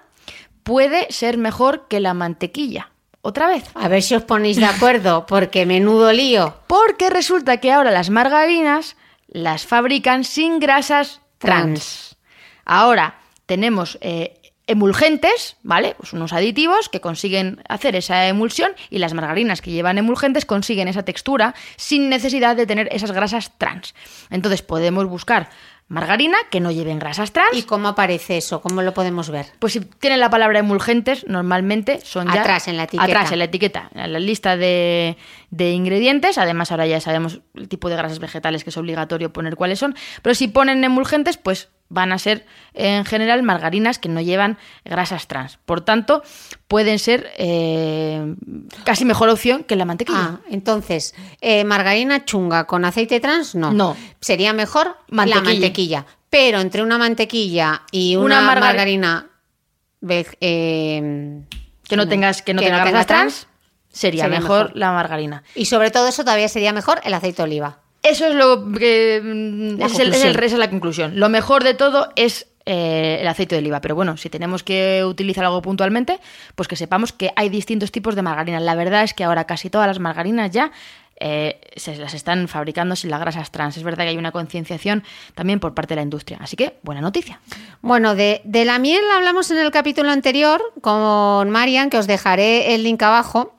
puede ser mejor que la mantequilla. Otra vez. A ver si os ponéis de acuerdo, porque menudo lío. Porque resulta que ahora las margarinas las fabrican sin grasas trans. Ahora tenemos eh, emulgentes, ¿vale? Pues unos aditivos que consiguen hacer esa emulsión y las margarinas que llevan emulgentes consiguen esa textura sin necesidad de tener esas grasas trans. Entonces podemos buscar margarina que no lleven grasas trans. ¿Y cómo aparece eso? ¿Cómo lo podemos ver? Pues si tienen la palabra emulgentes, normalmente son ya... Atrás, en la etiqueta. Atrás, en la etiqueta, en la lista de, de ingredientes. Además, ahora ya sabemos el tipo de grasas vegetales que es obligatorio poner cuáles son. Pero si ponen emulgentes, pues van a ser en general margarinas que no llevan grasas trans. Por tanto, pueden ser eh, casi mejor opción que la mantequilla. Ah, entonces, eh, margarina chunga con aceite trans, no. No. Sería mejor Mantequilla. la mantequilla. Pero entre una mantequilla y una, Una margar- margarina eh, que no tengas que no tenga grasas trans, sería, sería mejor, mejor. la margarina. Y sobre todo eso todavía sería mejor el aceite de oliva. Eso es lo que mm, La es, el- es el- es la conclusión. Lo mejor de todo es eh, el aceite de oliva. Pero bueno, si tenemos que utilizar algo puntualmente, pues que sepamos que hay distintos tipos de margarina. La verdad es que ahora casi todas las margarinas ya eh, se las están fabricando sin las grasas trans. Es verdad que hay una concienciación también por parte de la industria. Así que, buena noticia. Bueno, de, de la miel hablamos en el capítulo anterior con Marian, que os dejaré el link abajo.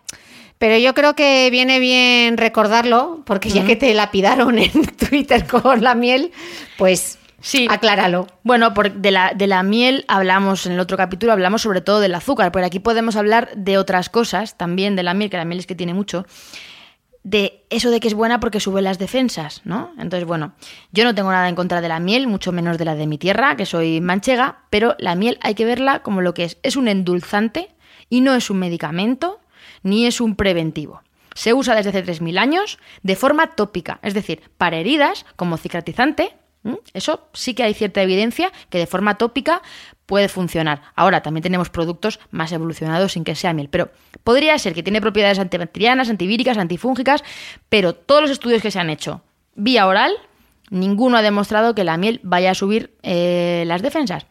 Pero yo creo que viene bien recordarlo, porque ya que te lapidaron en Twitter con la miel, pues Sí. acláralo. Bueno, por, de, la, de la miel hablamos en el otro capítulo, hablamos sobre todo del azúcar, pero aquí podemos hablar de otras cosas también de la miel, que la miel es que tiene mucho, de eso de que es buena porque sube las defensas, ¿no? Entonces, bueno, yo no tengo nada en contra de la miel, mucho menos de la de mi tierra, que soy manchega, pero la miel hay que verla como lo que es. Es un endulzante y no es un medicamento ni es un preventivo. Se usa desde hace 3.000 años de forma tópica, es decir, para heridas como cicatrizante. Eso sí que hay cierta evidencia que de forma tópica puede funcionar. Ahora también tenemos productos más evolucionados sin que sea miel, pero podría ser que tiene propiedades antibacterianas, antivíricas, antifúngicas, pero todos los estudios que se han hecho vía oral, ninguno ha demostrado que la miel vaya a subir eh, las defensas.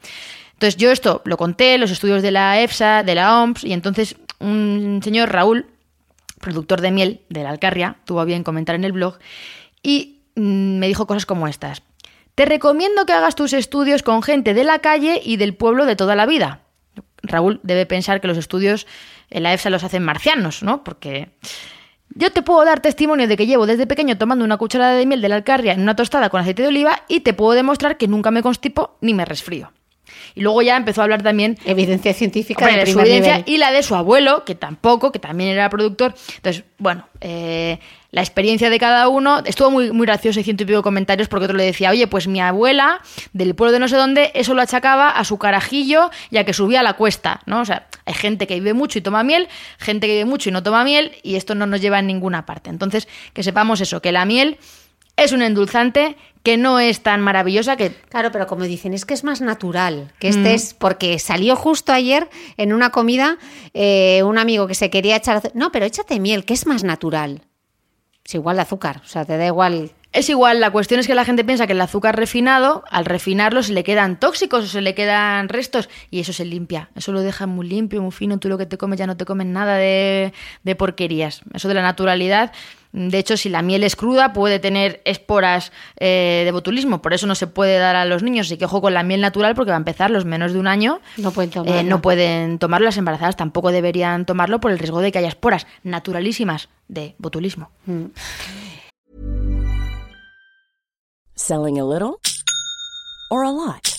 Entonces yo esto lo conté, los estudios de la EFSA, de la OMS, y entonces un señor Raúl, productor de miel de la Alcarria, tuvo bien comentar en el blog y mm, me dijo cosas como estas. Te recomiendo que hagas tus estudios con gente de la calle y del pueblo de toda la vida. Raúl debe pensar que los estudios en la EFSA los hacen marcianos, ¿no? Porque yo te puedo dar testimonio de que llevo desde pequeño tomando una cucharada de miel de la alcarria en una tostada con aceite de oliva y te puedo demostrar que nunca me constipo ni me resfrío. Y luego ya empezó a hablar también Evidencia científica Hombre, de de su evidencia nivel. y la de su abuelo, que tampoco, que también era productor. Entonces, bueno, eh, la experiencia de cada uno estuvo muy, muy gracioso y ciento y pico comentarios porque otro le decía, oye, pues mi abuela del pueblo de no sé dónde, eso lo achacaba a su carajillo y a que subía a la cuesta, ¿no? O sea, hay gente que vive mucho y toma miel, gente que vive mucho y no toma miel y esto no nos lleva a ninguna parte. Entonces, que sepamos eso, que la miel es un endulzante que no es tan maravillosa que Claro, pero como dicen, es que es más natural. Que Mm. este es porque salió justo ayer en una comida eh, un amigo que se quería echar. No, pero échate miel, que es más natural. Es igual de azúcar, o sea, te da igual. Es igual, la cuestión es que la gente piensa que el azúcar refinado, al refinarlo se le quedan tóxicos o se le quedan restos y eso se limpia. Eso lo deja muy limpio, muy fino. Tú lo que te comes ya no te comes nada de, de porquerías. Eso de la naturalidad. De hecho, si la miel es cruda, puede tener esporas eh, de botulismo. Por eso no se puede dar a los niños. Así que ojo con la miel natural, porque va a empezar los menos de un año. No pueden eh, tomarla. no pueden tomarlo. Las embarazadas tampoco deberían tomarlo por el riesgo de que haya esporas naturalísimas de botulismo. Selling a little or a lot?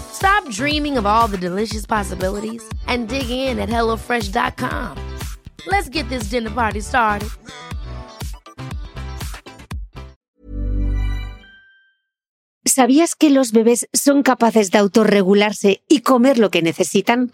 Stop dreaming of all the delicious possibilities and dig in at HelloFresh.com. Let's get this dinner party started. ¿Sabías que los bebés son capaces de autorregularse y comer lo que necesitan?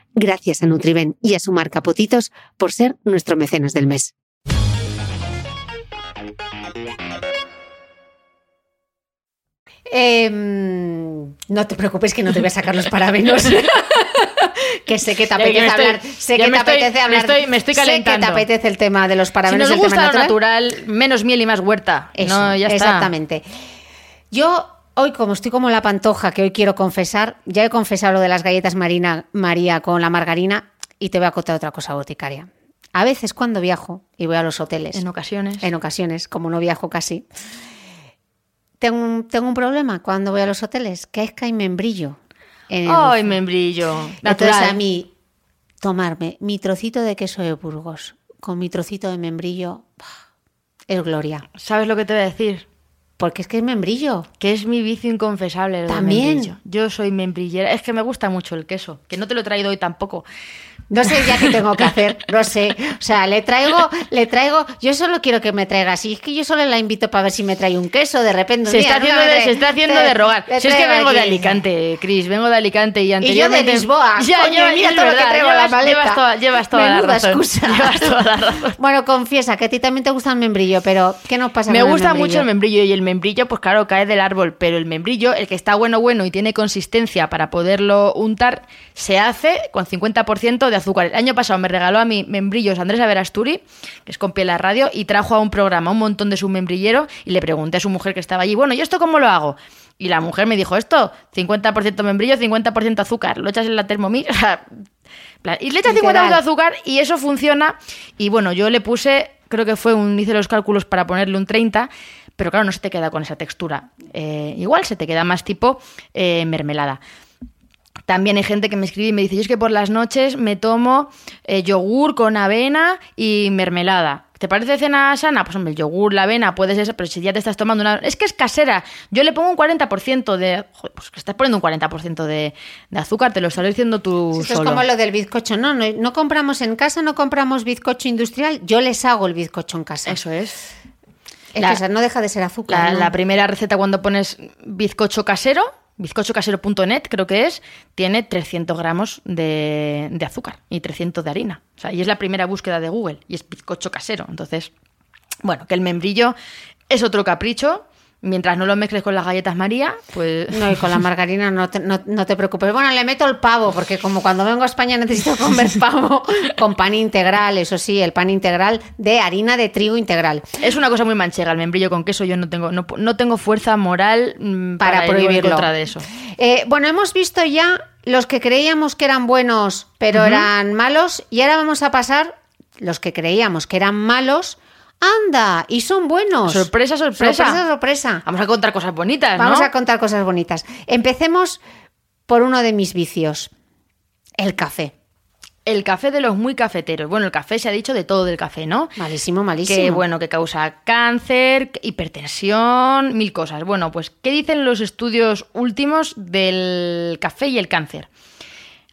Gracias a Nutriben y a su marca Potitos por ser nuestro mecenas del mes. Em, no te preocupes que no te voy a sacar los parabenos. que sé que te apetece hablar. Sé que me te estoy- apetece hablar. me estoy Sé que calentando. te apetece el tema de los Si parabenos. nos el tema gusta lo natural, menos miel y más huerta. Eso, no, ya está. exactamente. Yo hoy, como estoy como la pantoja que hoy quiero confesar, ya he confesado lo de las galletas Marina María con la margarina y te voy a contar otra cosa boticaria. A veces cuando viajo y voy a los hoteles, En ocasiones. en ocasiones, como no viajo casi, tengo un, tengo un problema cuando voy a los hoteles, que es que hay membrillo. Ay, membrillo. Entonces Natural. a mí, tomarme mi trocito de queso de Burgos con mi trocito de membrillo, es gloria. ¿Sabes lo que te voy a decir? Porque es que es membrillo. Que es mi vicio inconfesable. lo También. membrillo. Yo soy membrillera. Es que me gusta mucho el queso. Que no te lo he traído hoy tampoco. No sé ya qué tengo que hacer, no sé. O sea, le traigo, le traigo, yo solo quiero que me traiga así. Es que yo solo la invito para ver si me trae un queso de repente. un Se día, está haciendo, de, Le- se está haciendo le- de rogar. Si es que vengo de. Alicante, Cris, vengo de Alicante y Y yo de anteriormente... Lisboa. Ya, Coño, ya, mira todo lo que verdad, traigo en la llevas, maleta. llevas toda, llevas toda la razón. excusa. Llevas toda la razón. Bueno, confiesa que a ti también te gusta el membrillo, pero ¿qué nos pasa Me con el gusta membrillo? mucho el membrillo y el membrillo, pues claro, cae del árbol, pero el membrillo, el que está bueno, bueno y tiene consistencia para poderlo untar, se hace con 50% de azúcar. El año pasado me regaló a mí membrillos Andrés Averasturi, que es con piel a radio, y trajo a un programa un montón de su membrillero y le pregunté a su mujer que estaba allí, bueno, ¿y esto cómo lo hago? Y la mujer me dijo, esto, 50% membrillo, 50% azúcar, lo echas en la plan, y le echas 50% de azúcar y eso funciona. Y bueno, yo le puse, creo que fue un, hice los cálculos para ponerle un 30, pero claro, no se te queda con esa textura. Eh, igual se te queda más tipo eh, mermelada. También hay gente que me escribe y me dice, yo es que por las noches me tomo eh, yogur con avena y mermelada. ¿Te parece cena sana? Pues hombre, el yogur, la avena, puedes eso, pero si ya te estás tomando una... Es que es casera. Yo le pongo un 40% de... Joder, pues que estás poniendo un 40% de, de azúcar, te lo estás diciendo tú Esto es solo. como lo del bizcocho. No, no, no compramos en casa, no compramos bizcocho industrial. Yo les hago el bizcocho en casa. Eso es. Es La- que esa no deja de ser azúcar. La, ¿no? la primera receta cuando pones bizcocho casero, bizcochocasero.net creo que es, tiene 300 gramos de, de azúcar y 300 de harina. O sea, y es la primera búsqueda de Google y es bizcocho casero. Entonces, bueno, que el membrillo es otro capricho. Mientras no lo mezcles con las galletas María, pues... No, y con la margarina no te, no, no te preocupes. Bueno, le meto el pavo, porque como cuando vengo a España necesito comer pavo con pan integral, eso sí, el pan integral de harina de trigo integral. Es una cosa muy manchega el membrillo con queso. Yo no tengo, no, no tengo fuerza moral mm, Para en prohibirlo. contra de eso. Eh, bueno, hemos visto ya los que creíamos que eran buenos, pero eran malos, y ahora vamos a pasar los que creíamos que eran malos. ¡Anda! Y son buenos. Sorpresa, sorpresa. Sorpresa, sorpresa. Vamos a contar cosas bonitas, Vamos ¿no? a contar cosas bonitas. Empecemos por uno de mis vicios, el café. El café de los muy cafeteros. Bueno, el café se ha dicho de todo del café, ¿no? Malísimo, malísimo. Que bueno, que causa cáncer, hipertensión, mil cosas. Bueno, pues, ¿qué dicen los estudios últimos del café y el cáncer?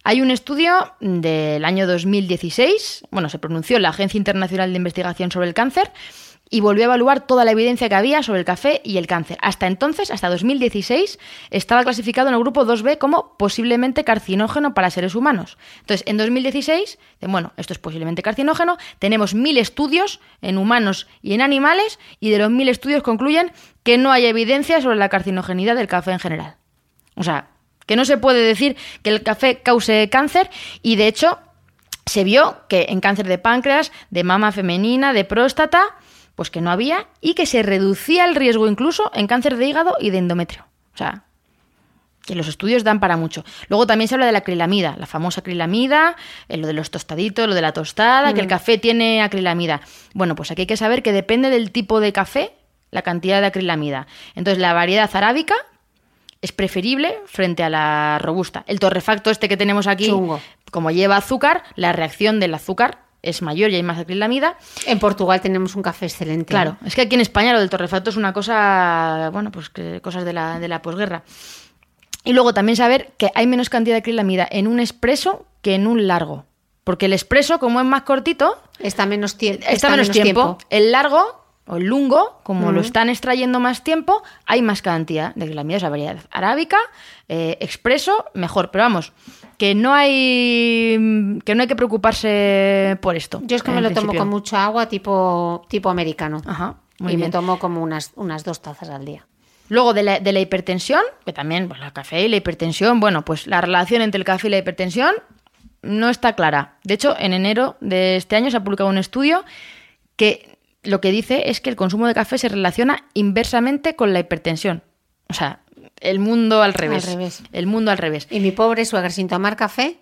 Hay un estudio del año 2016, bueno, se pronunció la Agencia Internacional de Investigación sobre el Cáncer y volvió a evaluar toda la evidencia que había sobre el café y el cáncer. Hasta entonces, hasta 2016, estaba clasificado en el grupo 2B como posiblemente carcinógeno para seres humanos. Entonces, en 2016, dicen, bueno, esto es posiblemente carcinógeno, tenemos mil estudios en humanos y en animales y de los mil estudios concluyen que no hay evidencia sobre la carcinogenidad del café en general. O sea, que no se puede decir que el café cause cáncer y de hecho se vio que en cáncer de páncreas, de mama femenina, de próstata, pues que no había y que se reducía el riesgo incluso en cáncer de hígado y de endometrio. O sea, que los estudios dan para mucho. Luego también se habla de la acrilamida, la famosa acrilamida, eh, lo de los tostaditos, lo de la tostada, que el café tiene acrilamida. Bueno, pues aquí hay que saber que depende del tipo de café la cantidad de acrilamida. Entonces, la variedad arábica es preferible frente a la robusta. El torrefacto este que tenemos aquí, Chungo. como lleva azúcar, la reacción del azúcar es mayor y hay más acrilamida. En Portugal tenemos un café excelente. Claro, es que aquí en España lo del torrefacto es una cosa, bueno, pues que cosas de la, de la posguerra. Y luego también saber que hay menos cantidad de acrilamida en un expreso que en un largo. Porque el expreso, como es más cortito, Está menos, tie- está, menos, tiempo. El largo o el lungo, como lo están extrayendo más tiempo, hay más cantidad de sea, variedad arábica, eh, expreso, mejor. Pero vamos, que no hay que no hay que preocuparse por esto. Yo es que me lo tomo con mucha agua tipo, tipo americano. Ajá, muy y bien. me tomo como unas, unas dos tazas al día. Luego de la, de la hipertensión, que también, pues el café y la hipertensión, bueno, pues la relación entre el café y la hipertensión no está clara. De hecho, en enero de este año se ha publicado un estudio que lo que dice es que el consumo de café se relaciona inversamente con la hipertensión. O sea, el mundo al revés. revés. El mundo al revés. Y mi pobre suegra sin tomar café,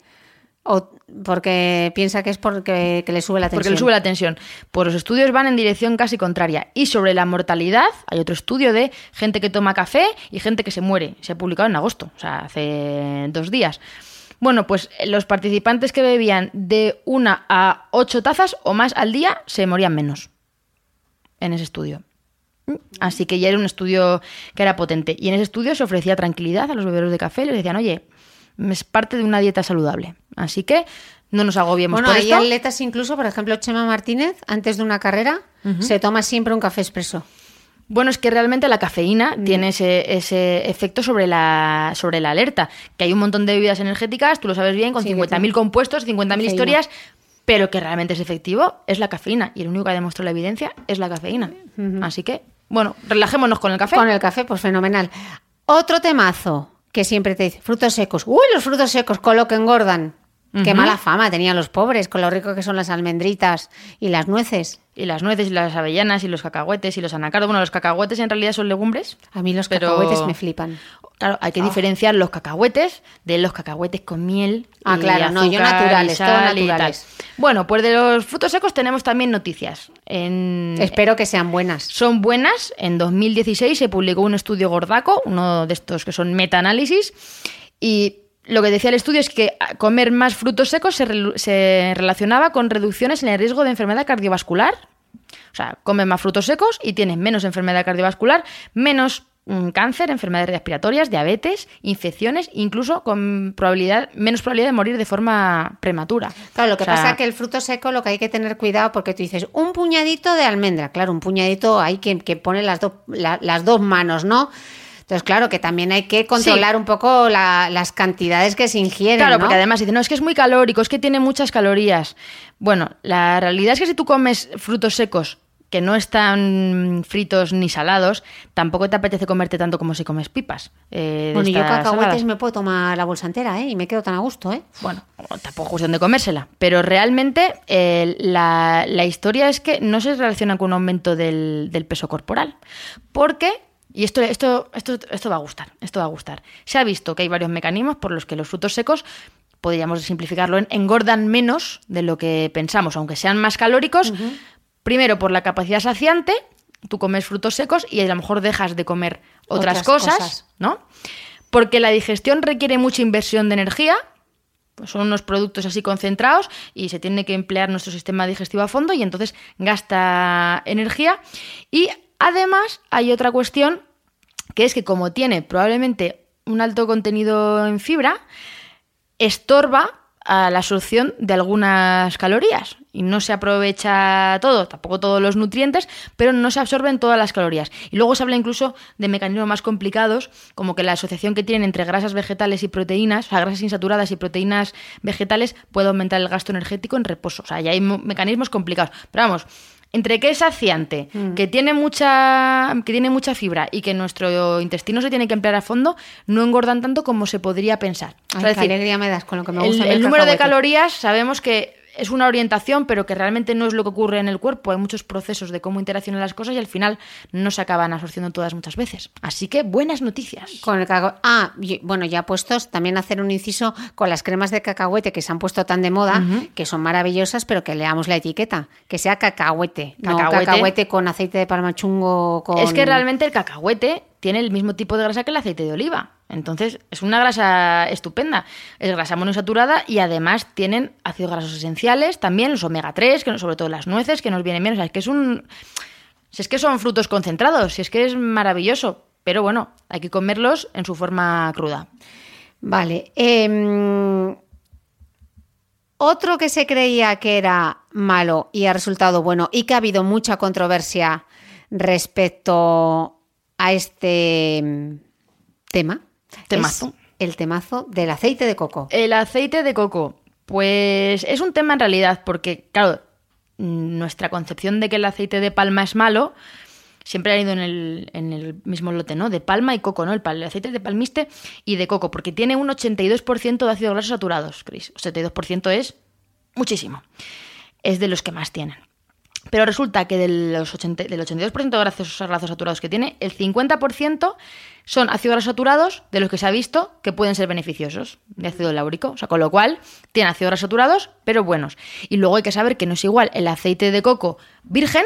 o porque piensa que es porque que le sube la tensión. Porque le sube la tensión. Pues los estudios van en dirección casi contraria. Y sobre la mortalidad, hay otro estudio de gente que toma café y gente que se muere. Se ha publicado en agosto, o sea, hace dos días. Bueno, pues los participantes que bebían de una a ocho tazas o más al día se morían menos en ese estudio. Así que ya era un estudio que era potente. Y en ese estudio se ofrecía tranquilidad a los bebedores de café. Les decían, oye, es parte de una dieta saludable. Así que no nos agobiemos Bueno, por hay esto. atletas incluso, por ejemplo, Chema Martínez, antes de una carrera, se toma siempre un café expreso. Bueno, es que realmente la cafeína tiene ese, ese efecto sobre la, sobre la alerta. Que hay un montón de bebidas energéticas, tú lo sabes bien, con Sí, que 50.000 tiene compuestos, 50.000 cafeína. historias, pero que realmente es efectivo es la cafeína. Y el único que ha demostrado la evidencia es la cafeína. Así que, bueno, relajémonos con el café. Con el café, pues fenomenal. Otro temazo que siempre te dice, frutos secos. Uy, los frutos secos, con lo que engordan. Qué mala fama tenían los pobres, con lo rico que son las almendritas y las nueces. Y las nueces y las avellanas y los cacahuetes y los anacardos. Bueno, los cacahuetes en realidad son legumbres. A mí los Pero- cacahuetes me flipan. Claro, hay que diferenciar los cacahuetes de los cacahuetes con miel. Ah, y claro, no, yo naturales, todo naturales. Bueno, pues de los frutos secos tenemos también noticias. En, Espero que sean buenas. son buenas. En 2016 se publicó un estudio gordaco, uno de estos que son meta-análisis, y lo que decía el estudio es que comer más frutos secos se, relacionaba con reducciones en el riesgo de enfermedad cardiovascular. O sea, comes más frutos secos y tienes menos enfermedad cardiovascular, menos mm, cáncer, enfermedades respiratorias, diabetes, infecciones, incluso con probabilidad, menos probabilidad de morir de forma prematura. Claro, lo que O sea, pasa es que el fruto seco lo que hay que tener cuidado porque tú dices un puñadito de almendra, claro, un puñadito hay que, que pone las, dos la- las dos manos, ¿no? Entonces, claro, que también hay que controlar un poco la- las cantidades que se ingieren. Claro, ¿no? porque además dicen, no, es que es muy calórico, es que tiene muchas calorías. Bueno, la realidad es que si tú comes frutos secos que no están fritos ni salados, tampoco te apetece comerte tanto como si comes pipas. eh, Bueno, yo cacahuetes saladas. me puedo tomar la bolsa entera, ¿eh? Y me quedo tan a gusto, ¿eh? Bueno, tampoco es cuestión de comérsela, pero realmente eh, la, la historia es que no se relaciona con un aumento del, del peso corporal. Porque, y esto, esto, esto, esto va a gustar, esto va a gustar, se ha visto que hay varios mecanismos por los que los frutos secos, podríamos simplificarlo en engordan menos de lo que pensamos, aunque sean más calóricos. Primero, por la capacidad saciante, tú comes frutos secos y a lo mejor dejas de comer otras, Otras cosas, cosas. ¿no? Porque la digestión requiere mucha inversión de energía, pues son unos productos así concentrados y se tiene que emplear nuestro sistema digestivo a fondo y entonces gasta energía. Y además hay otra cuestión que es que como tiene probablemente un alto contenido en fibra, estorba a la absorción de algunas calorías y no se aprovecha todo, tampoco todos los nutrientes, pero no se absorben todas las calorías. Y luego se habla incluso de mecanismos más complicados, como que la asociación que tienen entre grasas vegetales y proteínas, o sea, grasas insaturadas y proteínas vegetales, puede aumentar el gasto energético en reposo. O sea, ya hay mo- mecanismos complicados. Pero vamos, entre que es saciante, que tiene mucha que tiene mucha fibra y que nuestro intestino se tiene que emplear a fondo, no engordan tanto como se podría pensar. O sea, qué decir, alegría me das con lo que me el, gusta. el número de calorías sabemos que es una orientación, pero que realmente no es lo que ocurre en el cuerpo. Hay muchos procesos de cómo interaccionan las cosas y al final no se acaban absorciendo todas muchas veces. Así que buenas noticias. Con el cacao- Ah, bueno, ya puestos, también hacer un inciso con las cremas de cacahuete que se han puesto tan de moda, que son maravillosas, pero que leamos la etiqueta, que sea cacahuete, no Cacahuete. cacahuete con aceite de palma chungo, con... Es que realmente el cacahuete tiene el mismo tipo de grasa que el aceite de oliva. Entonces, es una grasa estupenda. Es grasa monoinsaturada y además tienen ácidos grasos esenciales, también los omega 3, que sobre todo las nueces, que nos vienen bien. O sea, es que es un. Si es que son frutos concentrados, si es que es maravilloso. Pero bueno, hay que comerlos en su forma cruda. Vale. em, otro que se creía que era malo y ha resultado bueno y que ha habido mucha controversia respecto a este em, tema. Temazo. es el temazo del aceite de coco. El aceite de coco, pues es un tema en realidad, porque, claro, mm, nuestra concepción de que el aceite de palma es malo siempre ha ido en el, en el mismo lote, ¿no? De palma y coco, ¿no? El, el aceite de palmiste y de coco, porque tiene un 82% de ácidos grasos saturados, Chris. 82% es muchísimo. Es de los que más tienen. Pero resulta que de los 80 del 82% de grasos, grasos saturados que tiene, el 50% son ácidos grasos saturados de los que se ha visto que pueden ser beneficiosos de ácido láurico. O sea, con lo cual, tiene ácidos grasos saturados, pero buenos. Y luego hay que saber que no es igual el aceite de coco virgen,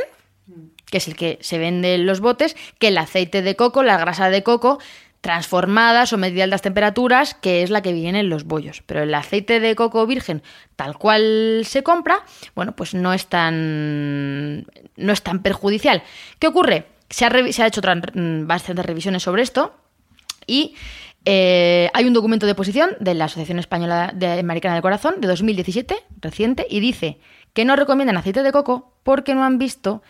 que es el que se vende en los botes, que el aceite de coco, la grasa de coco transformada, sometida a altas temperaturas, que es la que viene en los bollos. Pero el aceite de coco virgen, tal cual se compra, bueno, pues no es tan, no es tan perjudicial. ¿Qué ocurre? Se ha, se ha hecho mm, bastantes revisiones sobre esto y Eh, hay un documento de posición de la Asociación Española de Americana del Corazón de 2017, reciente, y dice que no recomiendan aceite de coco porque no han visto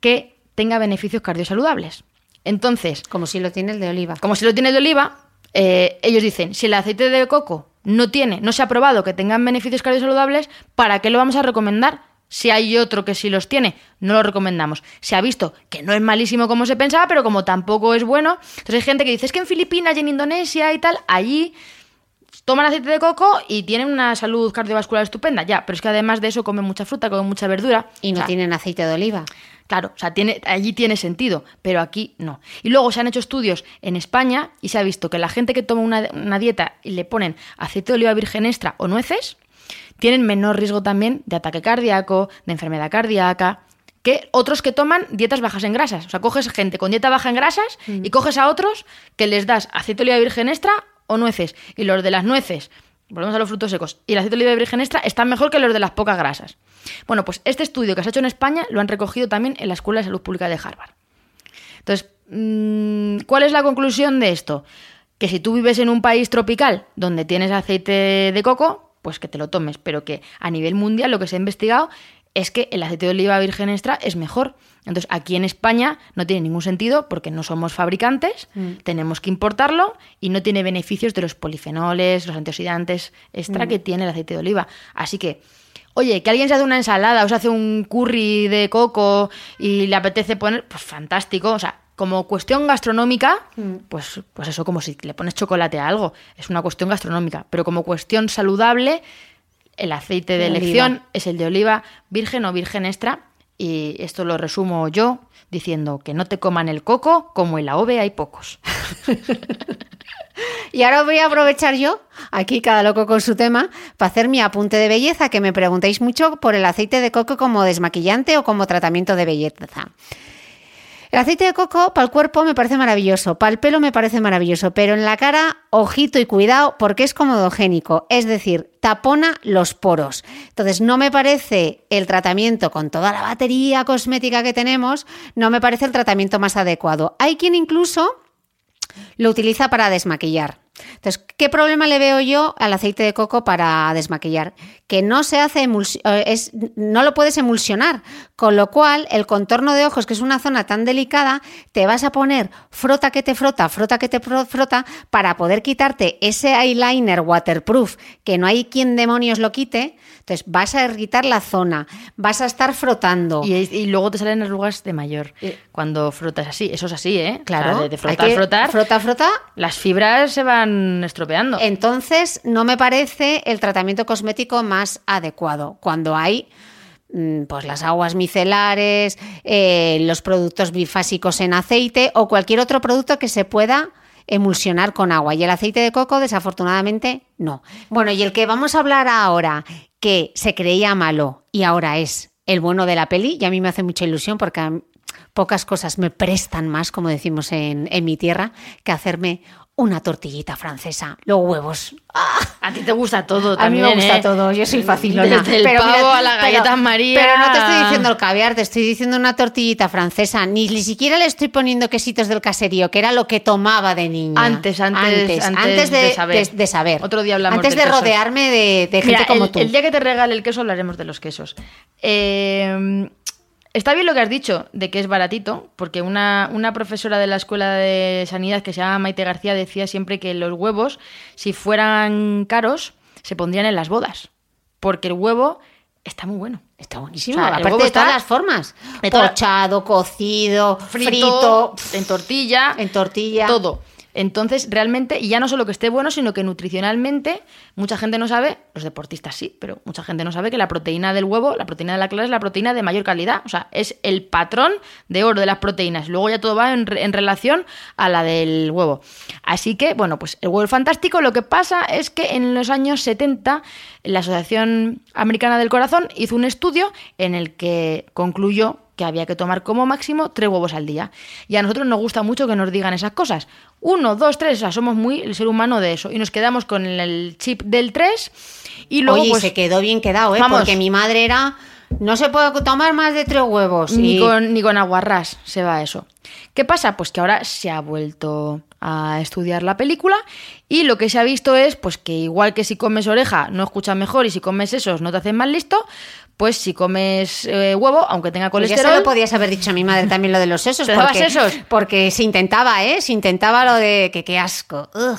que tenga beneficios cardiosaludables. Entonces, Como si lo tiene el de oliva. como si lo tiene de oliva, eh, ellos dicen, si el aceite de coco no tiene, no se ha probado que tengan beneficios cardiosaludables, ¿para qué lo vamos a recomendar? Si hay otro que sí los tiene, no lo recomendamos. Se ha visto que no es malísimo como se pensaba, pero como tampoco es bueno. Entonces hay gente que dice, es que en Filipinas y en Indonesia y tal, allí toman aceite de coco y tienen una salud cardiovascular estupenda. Ya, pero es que además de eso comen mucha fruta, comen mucha verdura. Y no O sea, tienen aceite de oliva. Claro, o sea, tiene, allí tiene sentido, pero aquí no. Y luego se han hecho estudios en España y se ha visto que la gente que toma una, una dieta y le ponen aceite de oliva virgen extra o nueces, tienen menor riesgo también de ataque cardíaco, de enfermedad cardíaca, que otros que toman dietas bajas en grasas. O sea, coges gente con dieta baja en grasas y coges a otros que les das aceite de oliva virgen extra o nueces. Y los de las nueces, volvemos a los frutos secos, y el aceite de oliva virgen extra están mejor que los de las pocas grasas. Bueno, pues este estudio que se ha hecho en España lo han recogido también en la Escuela de Salud Pública de Harvard. Entonces, mm, ¿cuál es la conclusión de esto? Que si tú vives en un país tropical donde tienes aceite de coco, pues que te lo tomes, pero que a nivel mundial lo que se ha investigado es que el aceite de oliva virgen extra es mejor. Entonces, aquí en España no tiene ningún sentido porque no somos fabricantes, tenemos que importarlo y no tiene beneficios de los polifenoles, los antioxidantes extra que tiene el aceite de oliva. Así que, oye, que alguien se hace una ensalada o se hace un curry de coco y le apetece poner, pues fantástico. O sea, como cuestión gastronómica, pues, pues eso, como si le pones chocolate a algo, es una cuestión gastronómica. Pero como cuestión saludable, el aceite de De elección oliva. es el de oliva virgen o virgen extra. Y esto lo resumo yo diciendo que no te coman el coco, como en la OVE hay pocos. Y ahora voy a aprovechar yo, aquí cada loco con su tema, para hacer mi apunte de belleza, que me preguntáis mucho por el aceite de coco como desmaquillante o como tratamiento de belleza. El aceite de coco para el cuerpo me parece maravilloso, para el pelo me parece maravilloso, pero en la cara, ojito y cuidado, porque es comodogénico, es decir, tapona los poros. Entonces, no me parece el tratamiento con toda la batería cosmética que tenemos, no me parece el tratamiento más adecuado. Hay quien incluso lo utiliza para desmaquillar. Entonces, ¿qué problema le veo yo al aceite de coco para desmaquillar? Que no se hace eh, es, no lo puedes emulsionar, con lo cual el contorno de ojos, que es una zona tan delicada, te vas a poner frota que te frota, frota que te fro- frota, para poder quitarte ese eyeliner waterproof, que no hay quien demonios lo quite. Entonces, vas a irritar la zona, vas a estar frotando. Y, y luego te salen arrugas de mayor cuando frotas así. Eso es así, ¿eh? Claro, O sea, de, frotar, que- frotar. frota, frota, Las fibras se van estropeando. Entonces, no me parece el tratamiento cosmético más adecuado cuando hay mm, pues las aguas micelares, eh, los productos bifásicos en aceite o cualquier otro producto que se pueda emulsionar con agua. Y el aceite de coco, desafortunadamente, no. Bueno, y el que vamos a hablar ahora, que se creía malo y ahora es el bueno de la peli, y a mí me hace mucha ilusión porque pocas cosas me prestan más, como decimos en mi tierra, que hacerme una tortillita francesa, los huevos. ¡Ah! A ti te gusta todo A mí me gusta ¿eh? todo, yo soy. Desde el pavo a la galleta María. Pero no te estoy diciendo el caviar, te estoy diciendo una tortillita francesa. Ni, ni siquiera le estoy poniendo quesitos del caserío, que era lo que tomaba de niña. Antes, antes, antes antes de, de saber. de- de saber. Otro día hablamos Antes del de queso. rodearme de, de gente Mira, como el, tú. el día que te regale el queso hablaremos de los quesos. Eh, está bien lo que has dicho, de que es baratito, porque una, una profesora de la Escuela de Sanidad que se llama Maite García decía siempre que los huevos, si fueran caros, se pondrían en las bodas. Porque el huevo está muy bueno. Está buenísimo. O sea, Aparte de todas las formas. Pochado, cocido, frito, frito, en tortilla, en tortilla. todo. Entonces, realmente, y ya no solo que esté bueno, sino que nutricionalmente, mucha gente no sabe, los deportistas sí, pero mucha gente no sabe que la proteína del huevo, la proteína de la clara es la proteína de mayor calidad. O sea, es el patrón de oro de las proteínas. Luego ya todo va en, en relación a la del huevo. Así que, bueno, pues el huevo es fantástico. Lo que pasa es que en los años 70, la Asociación Americana del Corazón hizo un estudio en el que concluyó que había que tomar como máximo tres huevos al día. Y a nosotros nos gusta mucho que nos digan esas cosas. Uno, dos, tres, o sea, somos muy el ser humano de eso. Y nos quedamos con el chip del 3 y luego Oye, pues, se quedó bien quedado, ¿eh? Vamos. Porque mi madre era. No se puede tomar más de tres huevos. ni, con, ni con aguarrás se va eso. ¿Qué pasa? Pues que ahora se ha vuelto a estudiar la película y lo que se ha visto es pues que igual que si comes oreja no escuchas mejor y si comes esos no te hacen más listo, pues si comes eh, huevo, aunque tenga Pues ya colesterol... se lo podías haber dicho a mi madre también lo de los sesos. ¿Te dabas porque, sesos? Porque se intentaba, ¿eh? Se intentaba lo de que qué asco. Ugh.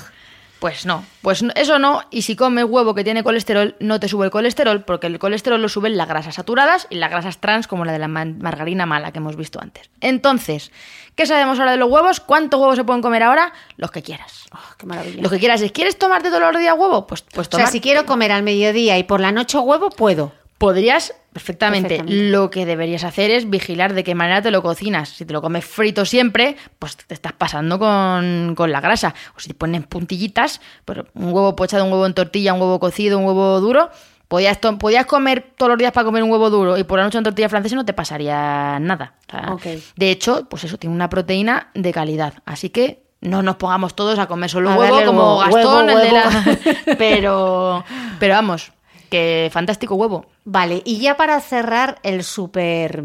Pues no, pues eso no, y si comes huevo que tiene colesterol, no te sube el colesterol, porque el colesterol lo suben las grasas saturadas y las grasas trans, como la de la margarina mala que hemos visto antes. Entonces, ¿qué sabemos ahora de los huevos? ¿Cuántos huevos se pueden comer ahora? Los que quieras. Oh, qué maravilla. Los que quieras. Si quieres tomarte todos los días huevo, pues, pues O tomar. sea, si quiero comer al mediodía y por la noche huevo, puedo. Podrías perfectamente. Perfectamente. Lo que deberías hacer es vigilar de qué manera te lo cocinas. Si te lo comes frito siempre, pues te estás pasando con, con la grasa. O si te pones puntillitas, pero un huevo pochado, un huevo en tortilla, un huevo cocido, un huevo duro. Podías, podías comer todos los días para comer un huevo duro y por la noche en tortilla francesa no te pasaría nada. O sea. De hecho, pues eso, tiene una proteína de calidad. Así que no nos pongamos todos a comer solo A huevo como huevo, Gastón, huevo, el de la... pero, pero vamos, que fantástico huevo. Vale, y ya para cerrar el súper...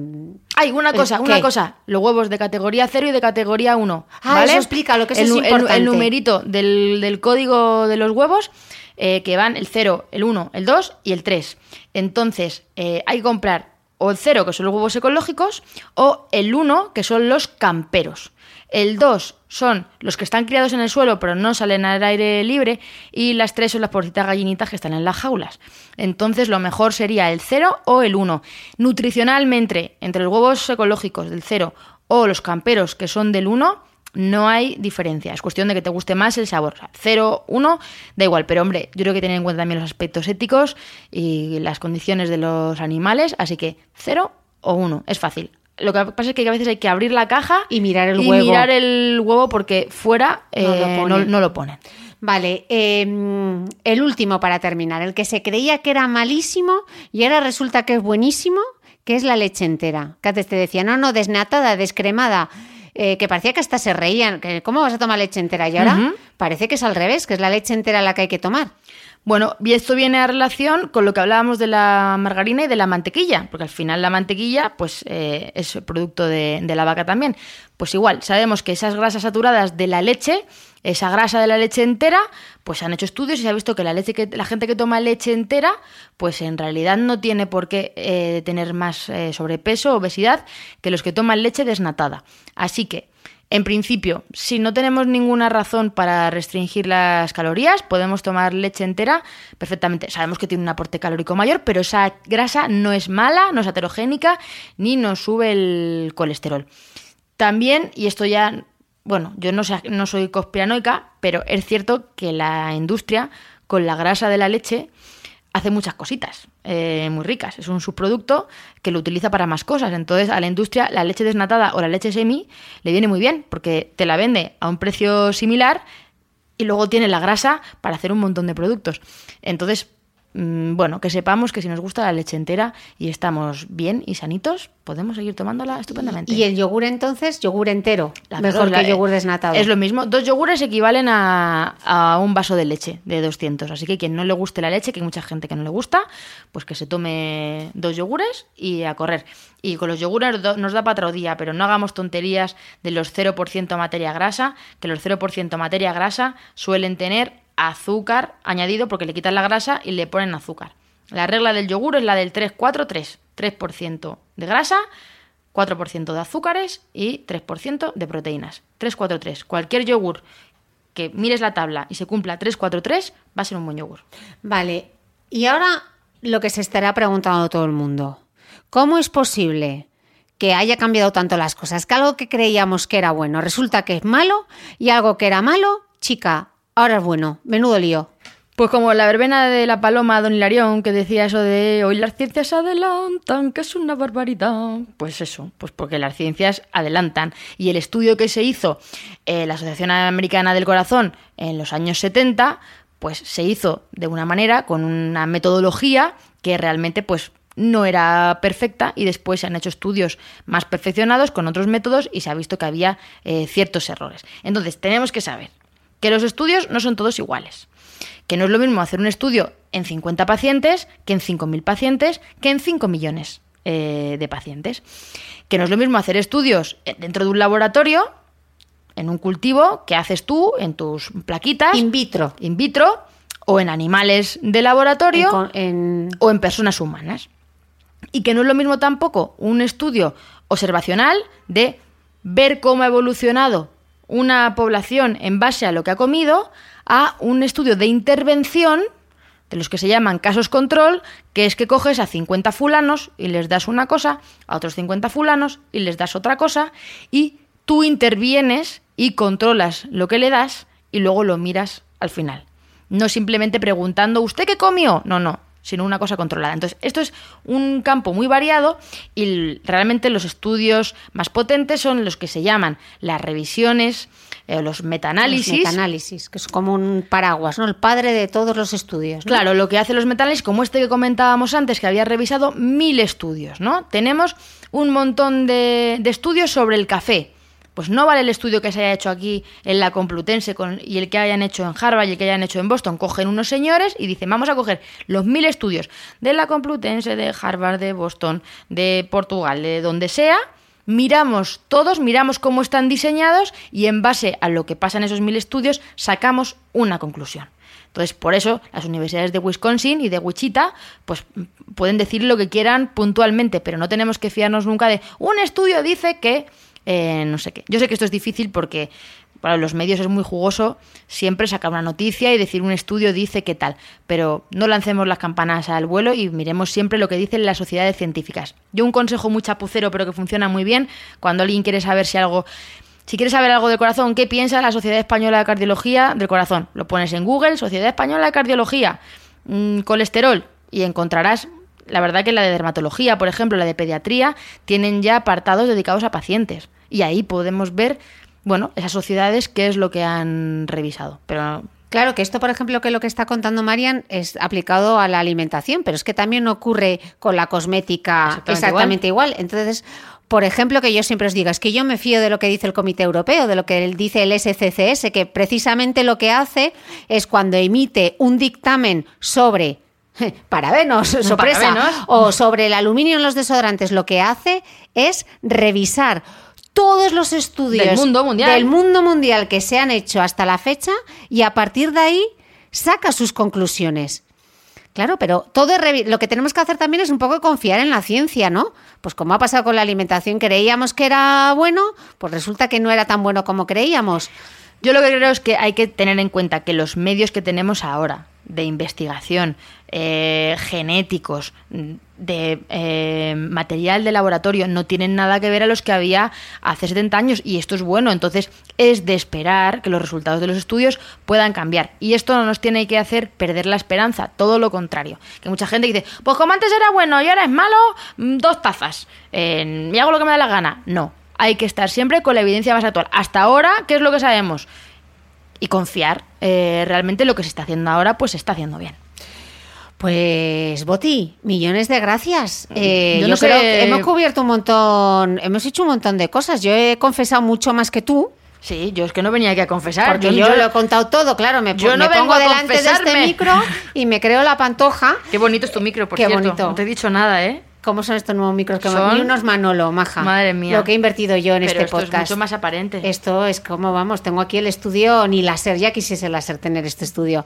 Hay una cosa, ¿El una qué? cosa. Los huevos de categoría 0 y de categoría 1. Ah, ¿vale? eso explica lo que el, es el importante. El, numerito del, del código de los huevos, eh, que van el 0, el 1, el 2 y el 3. Entonces, eh, hay que comprar o el 0, que son los huevos ecológicos, o el 1, que son los camperos. El 2 son los que están criados en el suelo pero no salen al aire libre y las 3 son las porcitas gallinitas que están en las jaulas. Entonces lo mejor sería el 0 o el 1. Nutricionalmente, entre los huevos ecológicos del 0 o los camperos que son del 1, no hay diferencia. Es cuestión de que te guste más el sabor. 0, 1, da igual. Pero hombre, yo creo que tener en cuenta también los aspectos éticos y las condiciones de los animales. Así que 0 o 1. Es fácil. Lo que pasa es que a veces hay que abrir la caja Y mirar el y huevo. mirar el huevo porque fuera No lo eh, no, ponen. no lo ponen. Vale, eh, el último para terminar, el que se creía que era malísimo y ahora resulta que es buenísimo, que es la leche entera. Que antes te decía, no, no, desnatada, descremada, eh, que parecía que hasta se reían, que ¿cómo vas a tomar leche entera? Y ahora parece que es al revés, que es la leche entera la que hay que tomar. Bueno, y esto viene a relación con lo que hablábamos de la margarina y de la mantequilla, porque al final la mantequilla pues eh, es producto de, la vaca también. Pues igual, sabemos que esas grasas saturadas de la leche, esa grasa de la leche entera, pues han hecho estudios y se ha visto que la leche que la gente que toma leche entera, pues en realidad no tiene por qué eh, tener más eh, sobrepeso, obesidad, que los que toman leche desnatada. Así que en principio, si no tenemos ninguna razón para restringir las calorías, podemos tomar leche entera perfectamente. Sabemos que tiene un aporte calórico mayor, pero esa grasa no es mala, no es aterogénica, ni nos sube el colesterol. También, y esto ya, bueno, yo no, soy conspiranoica, pero es cierto que la industria, con la grasa de la leche, hace muchas cositas eh, muy ricas. Es un subproducto que lo utiliza para más cosas. Entonces, a la industria, la leche desnatada o la leche semi le viene muy bien porque te la vende a un precio similar y luego tiene la grasa para hacer un montón de productos. Entonces, bueno, que sepamos que si nos gusta la leche entera y estamos bien y sanitos, podemos seguir tomándola estupendamente. Y el yogur entonces, yogur entero, La- mejor que yogur desnatado. Es lo mismo. Dos yogures equivalen a, a un vaso de leche de 200. Así que quien no le guste la leche, que hay mucha gente que no le gusta, pues que se tome dos yogures y a correr. Y con los yogures nos da para otro día, pero no hagamos tonterías de los 0% materia grasa, que los 0% materia grasa suelen tener azúcar añadido porque le quitan la grasa y le ponen azúcar. La regla del yogur es la del 3-4-3. 3% de grasa, 4% de azúcares y 3% de proteínas. 3-4-3. Cualquier yogur que mires la tabla y se cumpla 3-4-3 va a ser un buen yogur. Vale, y ahora lo que se estará preguntando todo el mundo. ¿Cómo es posible que haya cambiado tanto las cosas? Que algo que creíamos que era bueno resulta que es malo y algo que era malo, chica, ahora es bueno. Menudo lío. Pues como la verbena de la paloma Don Hilarión que decía eso de hoy las ciencias adelantan, que es una barbaridad. Pues eso, pues porque las ciencias adelantan. Y el estudio que se hizo eh, la Asociación Americana del Corazón en los años 70, pues se hizo de una manera, con una metodología que realmente pues no era perfecta y después se han hecho estudios más perfeccionados con otros métodos y se ha visto que había eh, ciertos errores. Entonces tenemos que saber que los estudios no son todos iguales que no es lo mismo hacer un estudio en 50 pacientes que en 5.000 pacientes que en 5 millones eh, de pacientes. Que no es lo mismo hacer estudios dentro de un laboratorio en un cultivo que haces tú en tus plaquitas. In vitro. In vitro o en animales de laboratorio En con- en- o en personas humanas. Y que no es lo mismo tampoco un estudio observacional de ver cómo ha evolucionado una población en base a lo que ha comido a un estudio de intervención de los que se llaman casos control, que es que coges a 50 fulanos y les das una cosa, a otros 50 fulanos y les das otra cosa, y tú intervienes y controlas lo que le das y luego lo miras al final. No simplemente preguntando, ¿usted qué comió? No, no, sino una cosa controlada. Entonces, esto es un campo muy variado y realmente los estudios más potentes son los que se llaman las revisiones, eh, los metaanálisis. Los metaanálisis, que es como un paraguas, ¿no? El padre de todos los estudios. ¿no? Claro, lo que hacen los metales, como este que comentábamos antes, que había revisado mil estudios, ¿no? Tenemos un montón de, de estudios sobre el café. Pues no vale el estudio que se haya hecho aquí en la Complutense y el que hayan hecho en Harvard y el que hayan hecho en Boston. Cogen unos señores y dicen, vamos a coger los mil estudios de la Complutense, de Harvard, de Boston, de Portugal, de donde sea, miramos todos, miramos cómo están diseñados y en base a lo que pasa en esos mil estudios sacamos una conclusión. Entonces, por eso las universidades de Wisconsin y de Wichita, pues pueden decir lo que quieran puntualmente, pero no tenemos que fiarnos nunca de un estudio dice que eh, no sé qué. Yo sé que esto es difícil porque para los medios es muy jugoso siempre sacar una noticia y decir un estudio dice que tal, pero no lancemos las campanas al vuelo y miremos siempre lo que dicen las sociedades científicas. Yo un consejo muy chapucero, pero que funciona muy bien, cuando alguien quiere saber si algo si quieres saber algo del corazón, ¿qué piensa la Sociedad Española de Cardiología del Corazón? Lo pones en Google, Sociedad Española de Cardiología, mm, colesterol, y encontrarás, la verdad que la de dermatología, por ejemplo, la de pediatría, tienen ya apartados dedicados a pacientes. Y ahí podemos ver, bueno, esas sociedades, qué es lo que han revisado. Pero Claro que esto, por ejemplo, que lo que está contando Marian es aplicado a la alimentación, pero es que también ocurre con la cosmética Exactamente exactamente, igual. Entonces, por ejemplo, que yo siempre os diga, es que yo me fío de lo que dice el Comité Europeo, de lo que dice el SCCS, que precisamente lo que hace es cuando emite un dictamen sobre parabenos, sorpresa, Parabenos. o sobre el aluminio en los desodorantes, lo que hace es revisar todos los estudios Del mundo mundial. del mundo mundial que se han hecho hasta la fecha y a partir de ahí saca sus conclusiones. Claro, pero todo lo que tenemos que hacer también es un poco confiar en la ciencia, ¿no? Pues como ha pasado con la alimentación, creíamos que era bueno, pues resulta que no era tan bueno como creíamos. Yo lo que creo es que hay que tener en cuenta que los medios que tenemos ahora de investigación, eh, genéticos, de eh, material de laboratorio, no tienen nada que ver a los que había hace 70 años y esto es bueno. Entonces es de esperar que los resultados de los estudios puedan cambiar. Y esto no nos tiene que hacer perder la esperanza, todo lo contrario. Que mucha gente dice, pues como antes era bueno y ahora es malo, mm, dos tazas. Eh, y hago lo que me da la gana. No, hay que estar siempre con la evidencia más actual. Hasta ahora, ¿qué es lo que sabemos? Y confiar. Eh, realmente lo que se está haciendo ahora, pues se está haciendo bien. Pues, Boti, millones de gracias. Eh, Yo yo no sé- creo que hemos cubierto un montón, hemos hecho un montón de cosas. Yo he confesado mucho más que tú, Sí, yo es que no venía aquí a confesar. porque yo, lo he contado todo, claro. Me, yo no me vengo pongo delante de este micro y me creo la pantoja. Qué bonito es tu micro, por Qué cierto. bonito. No te he dicho nada, ¿eh? ¿Cómo son estos nuevos micros que Son-. Y unos Manolo, maja. Madre mía. Lo que he invertido yo en Pero este esto podcast. es mucho más aparente. Esto es como, vamos, tengo aquí el estudio, ni láser, ya quisiese láser tener este estudio.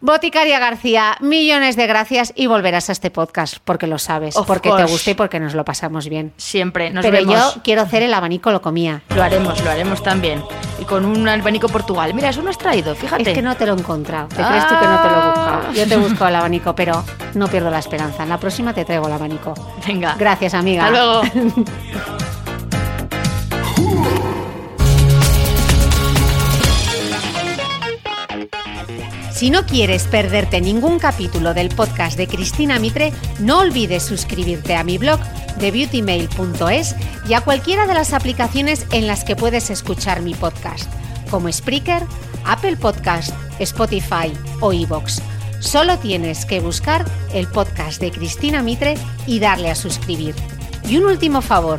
Boticaria García, millones de gracias y volverás a este podcast porque lo sabes, Of porque te gusta y porque nos lo pasamos bien. Siempre, nos Pero vemos. yo quiero hacer el abanico lo comía. Lo haremos, lo haremos también. Y con un abanico Portugal. Mira, eso no has traído, fíjate. Es que no te lo he encontrado. ¿Te crees tú que no te lo he buscado? Ah. Yo te busco el abanico, pero no pierdo la esperanza. En la próxima te traigo el abanico. Venga. Gracias, amiga. Hasta luego. Si no quieres perderte ningún capítulo del podcast de Cristina Mitre, no olvides suscribirte a mi blog de beautymail.es y a cualquiera de las aplicaciones en las que puedes escuchar mi podcast, como Spreaker, Apple Podcast, Spotify o iVoox. Solo tienes que buscar el podcast de Cristina Mitre y darle a suscribir. Y un último favor,